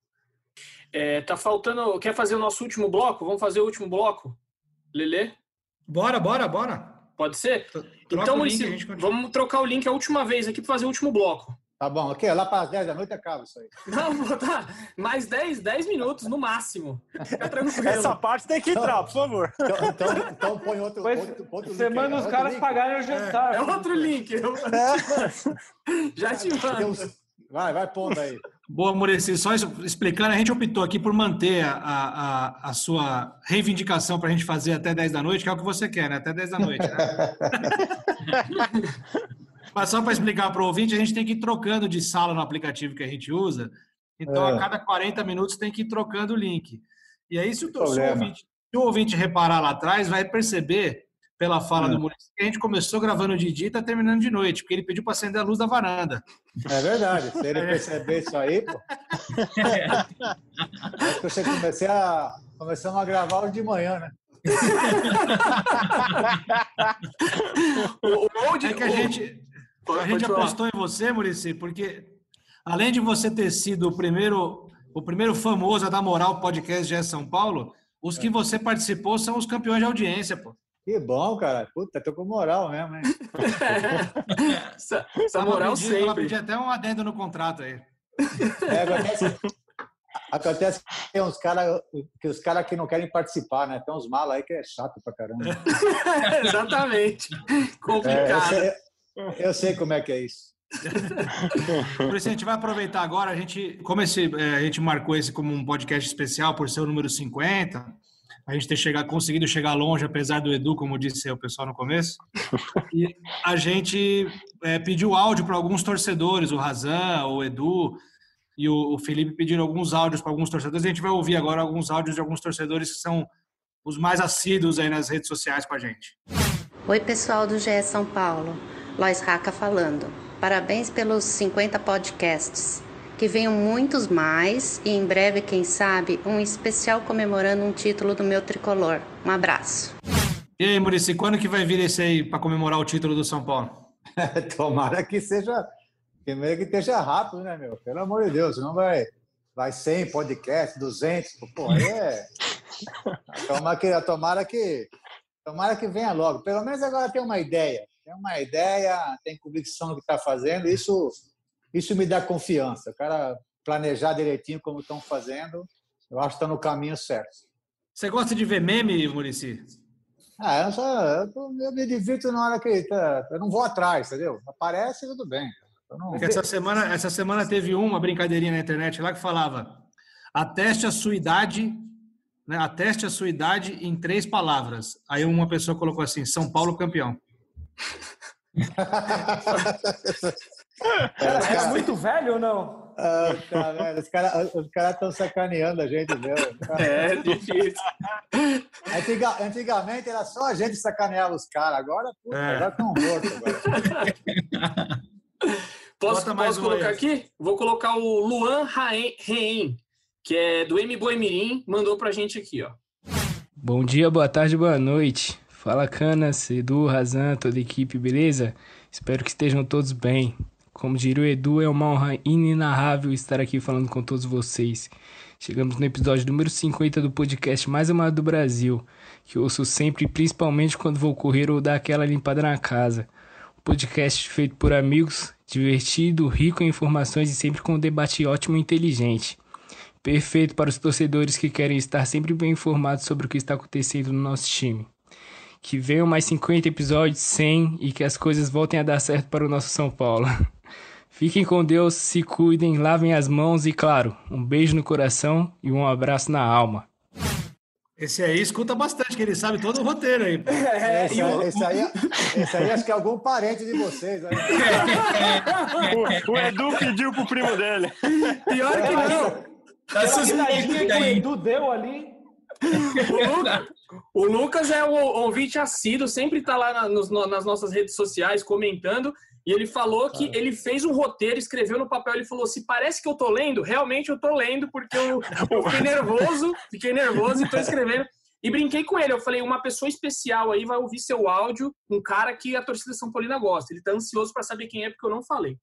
É, tá faltando. Quer fazer o nosso último bloco? Vamos fazer o último bloco? Lele? Bora, bora, bora. Pode ser? Troca então, Maurício, vamos trocar o link a última vez aqui para fazer o último bloco. Tá bom, ok. Lá para as 10 da noite acaba isso aí. Não, vou botar mais 10, 10 minutos no máximo. Essa parte tem que entrar, por favor. Então, então, então põe outro, pois, outro, outro Você manda os caras pagarem o jantar. É, é outro link. É. Já te mando. Vai, vai pondo aí. Boa, Murici. Só explicando, a gente optou aqui por manter a, a, a sua reivindicação para a gente fazer até 10 da noite, que é o que você quer, né? Até 10 da noite, né? Mas só para explicar para o ouvinte, a gente tem que ir trocando de sala no aplicativo que a gente usa. Então, é. a cada 40 minutos tem que ir trocando o link. E aí, se o, se o, ouvinte, se o ouvinte reparar lá atrás, vai perceber, pela fala é. do Maurício, que a gente começou gravando de dia e está terminando de noite, porque ele pediu para acender a luz da varanda. É verdade. Se ele perceber isso aí, pô. Acho que você comecei a, começamos a gravar hoje de manhã, né? o, o, é que a gente a gente apostou em você, Murici, porque além de você ter sido o primeiro, o primeiro famoso a dar moral podcast de São Paulo, os que é. você participou são os campeões de audiência, pô. Que bom, cara. Puta, tô com moral mesmo, hein? essa, essa moral pedi, sempre. Ela pedi até um adendo no contrato aí. É, acontece, acontece que tem uns caras que os caras que não querem participar, né? Tem uns malos aí que é chato pra caramba. Exatamente. Complicado. É, eu sei como é que é isso. por isso a gente vai aproveitar agora, a gente, como esse, é, a gente marcou esse como um podcast especial por ser o número 50, a gente ter chegado, conseguido chegar longe, apesar do Edu, como disse o pessoal no começo. E a gente é, pediu áudio para alguns torcedores, o Razan, o Edu e o, o Felipe pediram alguns áudios para alguns torcedores. A gente vai ouvir agora alguns áudios de alguns torcedores que são os mais assíduos aí nas redes sociais com a gente. Oi, pessoal do GE São Paulo. Lois Raca falando. Parabéns pelos 50 podcasts. Que venham muitos mais e em breve, quem sabe, um especial comemorando um título do meu tricolor. Um abraço. E aí, Murici, quando que vai vir esse aí para comemorar o título do São Paulo? Tomara que seja. Primeiro que esteja rápido, né, meu? Pelo amor de Deus, não vai. Vai 100 podcast, 200. Pô, aí é. Tomara que, tomara que, tomara que venha logo. Pelo menos agora tem uma ideia. Tem uma ideia, tem convicção do que está fazendo. Isso isso me dá confiança. O cara planejar direitinho como estão fazendo, eu acho que está no caminho certo. Você gosta de ver meme, Murici? Ah, eu, só, eu, eu, me divirto na hora que tá, eu não vou atrás, entendeu? Aparece tudo bem. Não... Essa semana, essa semana teve uma brincadeirinha na internet lá que falava: ateste a sua idade, né? Ateste a sua idade em três palavras. Aí uma pessoa colocou assim: São Paulo campeão. É, é muito velho ou não? Ah, tá, velho. Os caras os cara estão sacaneando a gente mesmo. É, difícil. Antiga, antigamente era só a gente sacanear os caras, agora, puta, é. agora estão mortos. Posso, mais posso colocar aqui? Vou colocar o Luan Reim, que é do M Boemirim, mandou pra gente aqui, ó. Bom dia, boa tarde, boa noite. Fala Canas, Edu, Razan, toda a equipe, beleza? Espero que estejam todos bem. Como diria o Edu, é uma honra inenarrável estar aqui falando com todos vocês. Chegamos no episódio número 50 do podcast mais amado do Brasil, que ouço sempre, principalmente quando vou correr ou dar aquela limpada na casa. Um podcast feito por amigos, divertido, rico em informações e sempre com um debate ótimo e inteligente. Perfeito para os torcedores que querem estar sempre bem informados sobre o que está acontecendo no nosso time. Que venham mais 50 episódios, 100 e que as coisas voltem a dar certo para o nosso São Paulo. Fiquem com Deus, se cuidem, lavem as mãos e, claro, um beijo no coração e um abraço na alma. Esse aí escuta bastante, que ele sabe todo o roteiro aí. É, esse, o... esse, aí, esse aí acho que é algum parente de vocês. Né? o, o, Edu pediu pro primo dele. Pior que não. Tá que o Edu deu ali. O Lucas é o ouvinte assíduo, sempre tá lá nas nossas redes sociais comentando. E ele falou que ele fez um roteiro, escreveu no papel, ele falou: se parece que eu tô lendo, realmente eu tô lendo, porque eu, eu fiquei nervoso, fiquei nervoso e tô escrevendo. E brinquei com ele, eu falei, uma pessoa especial aí vai ouvir seu áudio, um cara que a torcida São Paulina gosta. Ele tá ansioso para saber quem é, porque eu não falei.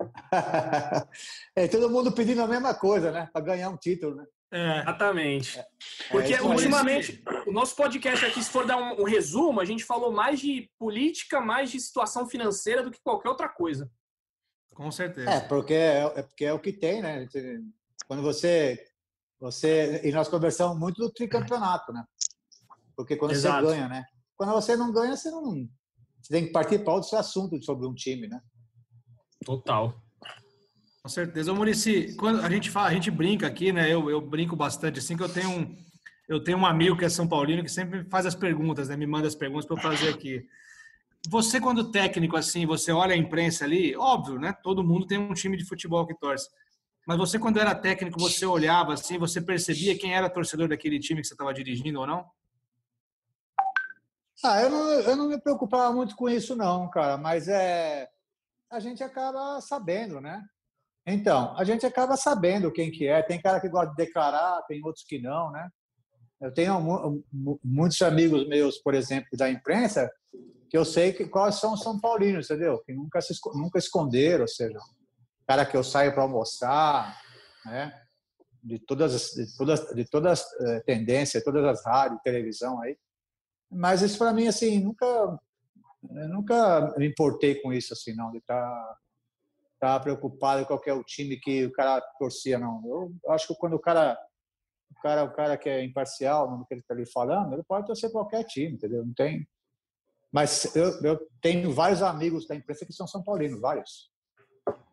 é, todo mundo pedindo a mesma coisa, né? Para ganhar um título, né? É. Exatamente. É. Porque é, ultimamente, o nosso podcast aqui, se for dar um, um, resumo, a gente falou mais de política, mais de situação financeira do que qualquer outra coisa. Com certeza. É, porque é, é porque é o que tem, né? Quando você. você e nós conversamos muito do tricampeonato, né? Porque quando Exato. você ganha, né? Quando você não ganha, você não. Você tem que partir para outro assunto sobre um time, né? Total. Com certeza. Ô, Murici, quando a gente fala, a gente brinca aqui, né? Eu, eu brinco bastante assim que eu tenho um eu tenho um amigo que é São Paulino que sempre faz as perguntas, né? Me manda as perguntas para eu fazer aqui. Você, quando técnico, assim, você olha a imprensa ali, óbvio, né? Todo mundo tem um time de futebol que torce. Mas você, quando era técnico, você olhava assim, você percebia quem era torcedor daquele time que você estava dirigindo ou não? Ah, eu não, eu não me preocupava muito com isso, não, cara. Mas é, a gente acaba sabendo, né? Então, a gente acaba sabendo quem que é. Tem cara que gosta de declarar, tem outros que não, né? Eu tenho muitos amigos meus, por exemplo, da imprensa, que eu sei que quais são São Paulinos, entendeu? Que nunca se nunca esconderam, ou seja, cara que eu saio para almoçar, né? De todas de todas de todas as eh, tendências, todas as rádios, televisão aí. Mas isso para mim assim nunca nunca me importei com isso assim não de estar tá tá preocupado com qual é o time que o cara torcia, não. Eu acho que quando o cara, o cara, o cara que é imparcial no que ele está ali falando, ele pode torcer qualquer time, entendeu? Não tem. Mas eu, eu tenho vários amigos da imprensa que são São Paulinos, vários.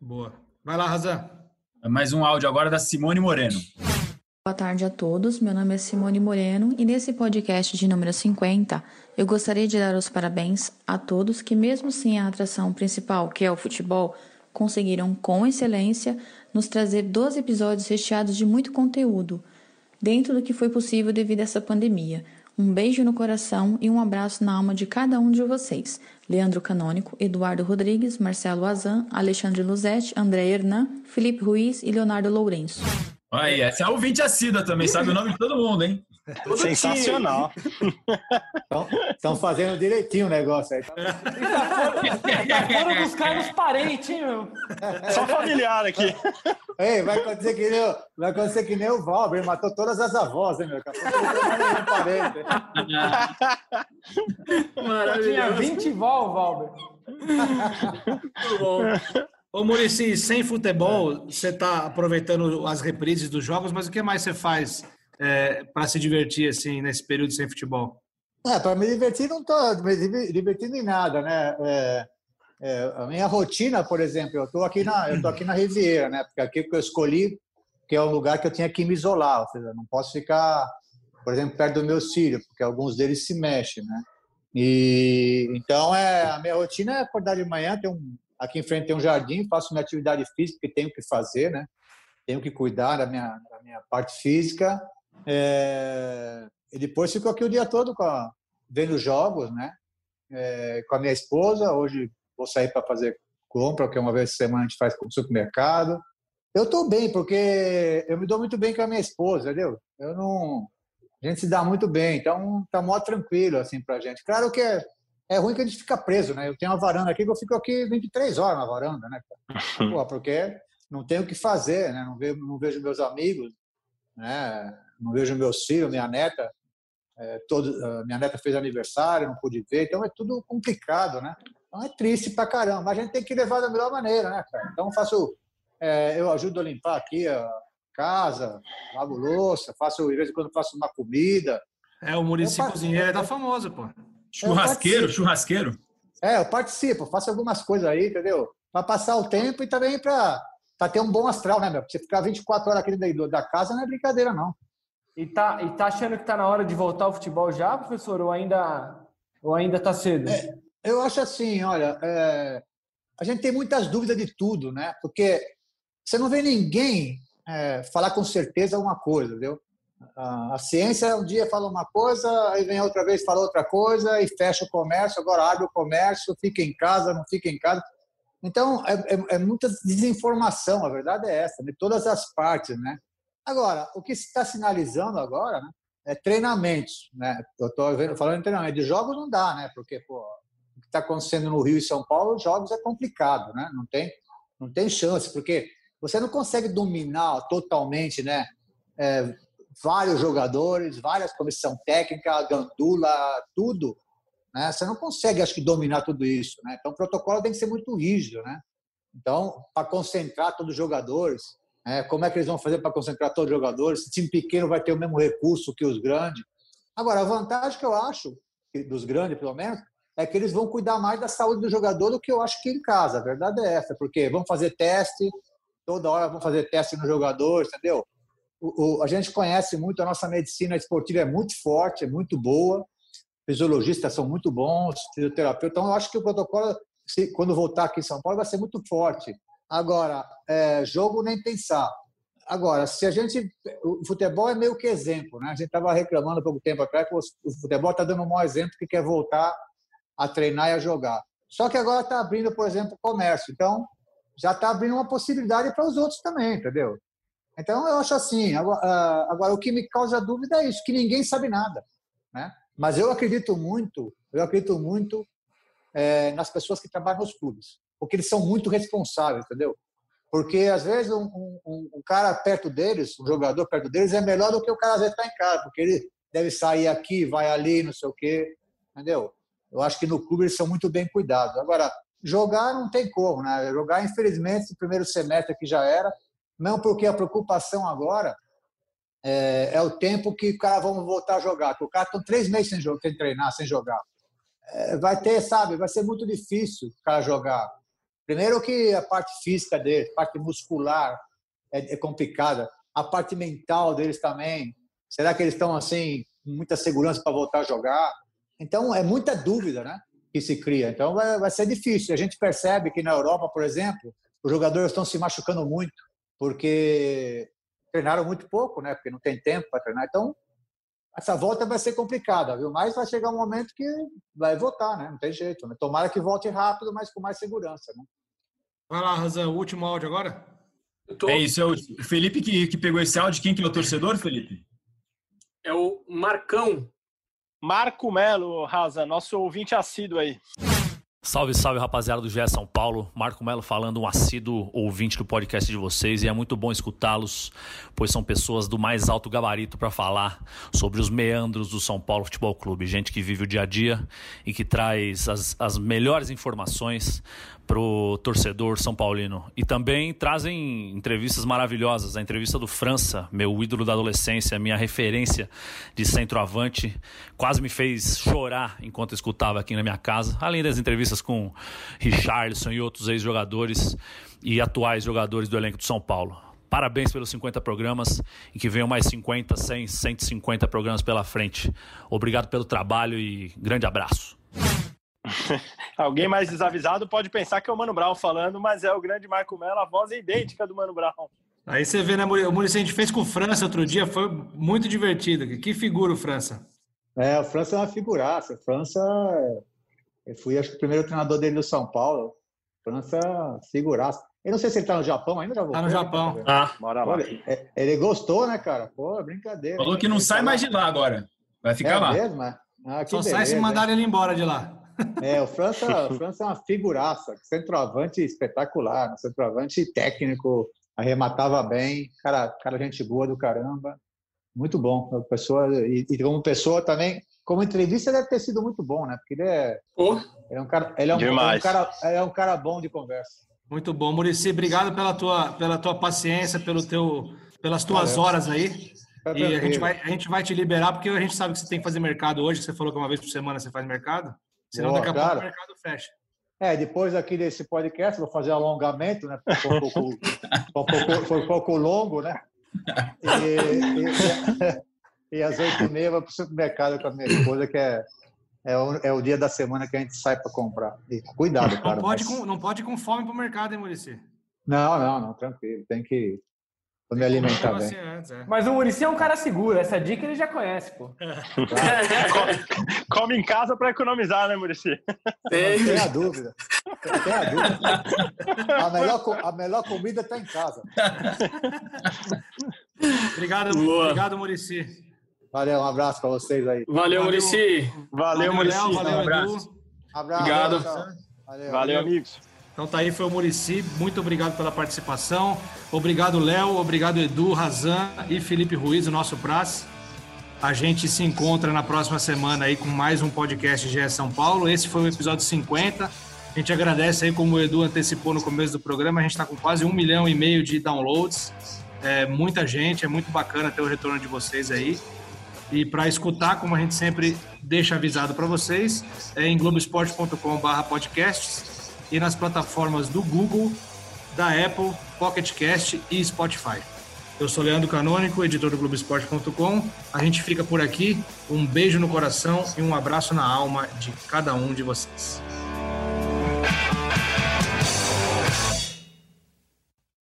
Boa. Vai lá, Razan. Mais um áudio agora da Simone Moreno. Boa tarde a todos, meu nome é Simone Moreno e nesse podcast de número 50 eu gostaria de dar os parabéns a todos que, mesmo sem a atração principal, que é o futebol, conseguiram com excelência nos trazer 12 episódios recheados de muito conteúdo, dentro do que foi possível devido a essa pandemia. Um beijo no coração e um abraço na alma de cada um de vocês. Leandro Canônico, Eduardo Rodrigues, Marcelo Azan, Alexandre Luzete, André Hernan, Felipe Ruiz e Leonardo Lourenço. Aí, essa é a ouvinte assídua também, sabe o nome de todo mundo, hein? Todo Sensacional. Estão fazendo direitinho o negócio aí. Foram buscar nos parentes, hein, meu? Só familiar aqui. Ei, vai acontecer que nem, vai acontecer que nem o Valber, matou todas as avós, hein, meu? A Tinha 20 vó, Valber. Muito bom. Ô, Murici, sem futebol, você está aproveitando as reprises dos jogos, mas o que mais você faz é, para se divertir assim nesse período sem futebol? É, para me divertir, não estou me divertindo em nada, né? É, é, a minha rotina, por exemplo, eu estou aqui na, eu tô aqui na Riviera, né? Porque aqui que eu escolhi, que é o lugar que eu tinha que me isolar, ou seja, não posso ficar, por exemplo, perto do meu filho, porque alguns deles se mexem, né? E então é a minha rotina é acordar de manhã, tem um Aqui em frente tem um jardim, faço minha atividade física que tenho que fazer, né? Tenho que cuidar da minha, da minha parte física. É... E depois fico aqui o dia todo com a... vendo jogos, né? É... Com a minha esposa. Hoje vou sair para fazer compra, que uma vez por semana a gente faz com o supermercado. Eu estou bem, porque eu me dou muito bem com a minha esposa, entendeu? Eu não... A gente se dá muito bem, então tá mó tranquilo, assim, pra gente. Claro que é é ruim que a gente fica preso, né? Eu tenho uma varanda aqui que eu fico aqui 23 horas na varanda, né? Pô, porque não tenho o que fazer, né? Não vejo, não vejo meus amigos, né? Não vejo meus filhos, minha neta. É, todo, minha neta fez aniversário, não pude ver, então é tudo complicado, né? Então é triste pra caramba, mas a gente tem que levar da melhor maneira, né, cara? Então faço, é, eu ajudo a limpar aqui a casa, lavo louça, faço, de vez em quando faço uma comida. É, o Murici Cozinheiro tá famoso, pô. Churrasqueiro, churrasqueiro. É, eu participo, faço algumas coisas aí, entendeu? Para passar o tempo e também para ter um bom astral, né, meu? Porque você ficar 24 horas aqui dentro da casa não é brincadeira, não. E tá, e tá achando que tá na hora de voltar ao futebol já, professor? Ou ainda, ou ainda tá cedo? É, eu acho assim, olha, é, a gente tem muitas dúvidas de tudo, né? Porque você não vê ninguém é, falar com certeza uma coisa, entendeu? A ciência um dia fala uma coisa, aí vem outra vez fala outra coisa e fecha o comércio, agora abre o comércio, fica em casa, não fica em casa. Então, é, é, é muita desinformação, a verdade é essa, de todas as partes, né? Agora, o que se está sinalizando agora né, é treinamentos, né? Eu estou falando em treinamento, de jogos não dá, né? Porque, pô, o que está acontecendo no Rio e São Paulo, jogos é complicado, né? Não tem, não tem chance, porque você não consegue dominar totalmente, né? É, vários jogadores, várias comissão técnica, gandula, tudo. Né? Você não consegue, acho que, dominar tudo isso. Né? Então, o protocolo tem que ser muito rígido. Né? Então, para concentrar todos os jogadores, né? como é que eles vão fazer para concentrar todos os jogadores? Se time pequeno vai ter o mesmo recurso que os grandes. Agora, a vantagem que eu acho, dos grandes pelo menos, é que eles vão cuidar mais da saúde do jogador do que eu acho que em casa. A verdade é essa, porque vão fazer teste, toda hora vão fazer teste no jogador, entendeu? o, a gente conhece muito, a nossa medicina esportiva é muito forte, é muito boa, fisiologistas são muito bons, fisioterapeutas. Então, eu acho que o protocolo, se, quando voltar aqui em São Paulo, vai ser muito forte. Agora, é, jogo nem pensar. Agora, se a gente. O futebol é meio que exemplo, né? A gente estava reclamando há pouco tempo atrás que o futebol está dando um mau exemplo que quer voltar a treinar e a jogar. Só que agora está abrindo, por exemplo, o comércio. Então, já está abrindo uma possibilidade para os outros também, entendeu? Então, eu acho assim, agora, ah, agora, o que me causa dúvida é isso, que ninguém sabe nada. Né? Mas eu acredito muito, eu acredito muito é, nas pessoas que trabalham nos clubes, porque eles são muito responsáveis, entendeu? Porque, às vezes, um, um, um cara perto deles, um jogador perto deles, é melhor do que o cara, às vezes, está em casa, porque ele deve sair aqui, vai ali, não sei o quê, entendeu? Eu acho que no clube eles são muito bem cuidados. Agora, jogar não tem como, né? Jogar, infelizmente, no primeiro semestre que já era, não porque a preocupação agora é, é o tempo que o cara vão voltar a jogar. Porque o cara está três meses sem, sem treinar, sem jogar. É, vai ter, sabe, vai ser muito difícil o cara jogar. Primeiro que a parte física dele, a parte muscular é, é complicada. a parte mental deles também. Será que eles estão assim, com muita segurança para voltar a jogar? Então, é muita dúvida, né? Que se cria. Então, vai, vai ser difícil. A gente percebe que na Europa, por exemplo, os jogadores estão se machucando muito, porque treinaram muito pouco, né? Porque não tem tempo para treinar. Então, essa volta vai ser complicada, viu? Mas vai chegar um momento que vai voltar, né? Não tem jeito. Né? Tomara que volte rápido, mas com mais segurança, né? Vai lá, Razan, o último áudio agora? Tô... É isso, é o Felipe que, que pegou esse áudio. Quem que é o torcedor, Felipe? É o Marcão. Marco Melo, Raza, nosso ouvinte assíduo aí. Salve, salve rapaziada do GE São Paulo. Marco Melo falando, um assíduo ouvinte do podcast de vocês. E é muito bom escutá-los, pois são pessoas do mais alto gabarito para falar sobre os meandros do São Paulo Futebol Clube. Gente que vive o dia a dia e que traz as, as melhores informações pro torcedor são paulino. E também trazem entrevistas maravilhosas. A entrevista do França, meu ídolo da adolescência, minha referência de centroavante, quase me fez chorar enquanto escutava aqui na minha casa. Além das entrevistas com Richarlison e outros ex-jogadores e atuais jogadores do elenco do São Paulo. Parabéns pelos 50 programas e que venham mais 50, 100, 150 programas pela frente. Obrigado pelo trabalho e grande abraço. Alguém mais desavisado pode pensar que é o Mano Brown falando, mas é o grande Marco Mello, a voz é idêntica do Mano Brown. Aí você vê, né, O Muricy a gente fez com o França outro dia, foi muito divertido. Que figura o França. É, o França é uma figuraça. O França, eu fui acho que o primeiro treinador dele no São Paulo. França, figuraça. Eu não sei se ele tá no Japão ainda, já voltou. Tá no Japão. Ah, bora lá. É, ele gostou, né, cara? Pô, brincadeira. Falou que não sai mais de lá agora. Vai ficar é lá. Mesmo? Ah, Só beleza, sai se mandar ele embora de lá. É, o França, o França é uma figuraça, centroavante espetacular, centroavante técnico, arrematava bem, cara, cara gente boa do caramba, muito bom. Pessoa, e, e como pessoa também, como entrevista deve ter sido muito bom, né? Porque ele é, oh. ele é um cara, ele é um, é um, cara, é um cara bom de conversa. Muito bom, Murici, obrigado pela tua, pela tua paciência, pelo teu, pelas tuas Valeu. horas aí. Tá e a gente, vai, a gente vai te liberar, porque a gente sabe que você tem que fazer mercado hoje. Você falou que uma vez por semana você faz mercado. Senão Boa, daqui a cara. pouco o mercado fecha. É, depois aqui desse podcast, vou fazer alongamento, né? Foi um pouco, foi um pouco, foi um pouco longo, né? E, e, e às oito e meia vou para o supermercado com a minha esposa, que é, é, o, é o dia da semana que a gente sai para comprar. E, cuidado, cara. Não pode, mas... com, não pode ir com fome para o mercado, hein, Murici? Não, não, não, tranquilo. Tem que Vou me alimentar bem. Assim antes, é. Mas o Murici é um cara seguro, essa dica ele já conhece, pô. come, come, em casa para economizar, né, Murici? Tem. Tem a dúvida. Tem a dúvida. A melhor, a melhor comida está em casa. obrigado, obrigado, Murici. Valeu, um abraço para vocês aí. Valeu, Murici. Valeu, Murici. Valeu, um abraço. Abraço. Obrigado. Valeu, valeu amigos. Então tá aí, foi o Murici. Muito obrigado pela participação. Obrigado, Léo. Obrigado, Edu, Razan e Felipe Ruiz, o nosso praça. A gente se encontra na próxima semana aí com mais um podcast GE São Paulo. Esse foi o episódio 50. A gente agradece aí, como o Edu antecipou no começo do programa, a gente está com quase um milhão e meio de downloads. É muita gente, é muito bacana ter o retorno de vocês aí. E para escutar, como a gente sempre deixa avisado para vocês, é em globesport.com/podcasts e nas plataformas do Google, da Apple, Pocket Cast e Spotify. Eu sou Leandro Canônico, editor do Globoesporte.com. A gente fica por aqui. Um beijo no coração e um abraço na alma de cada um de vocês.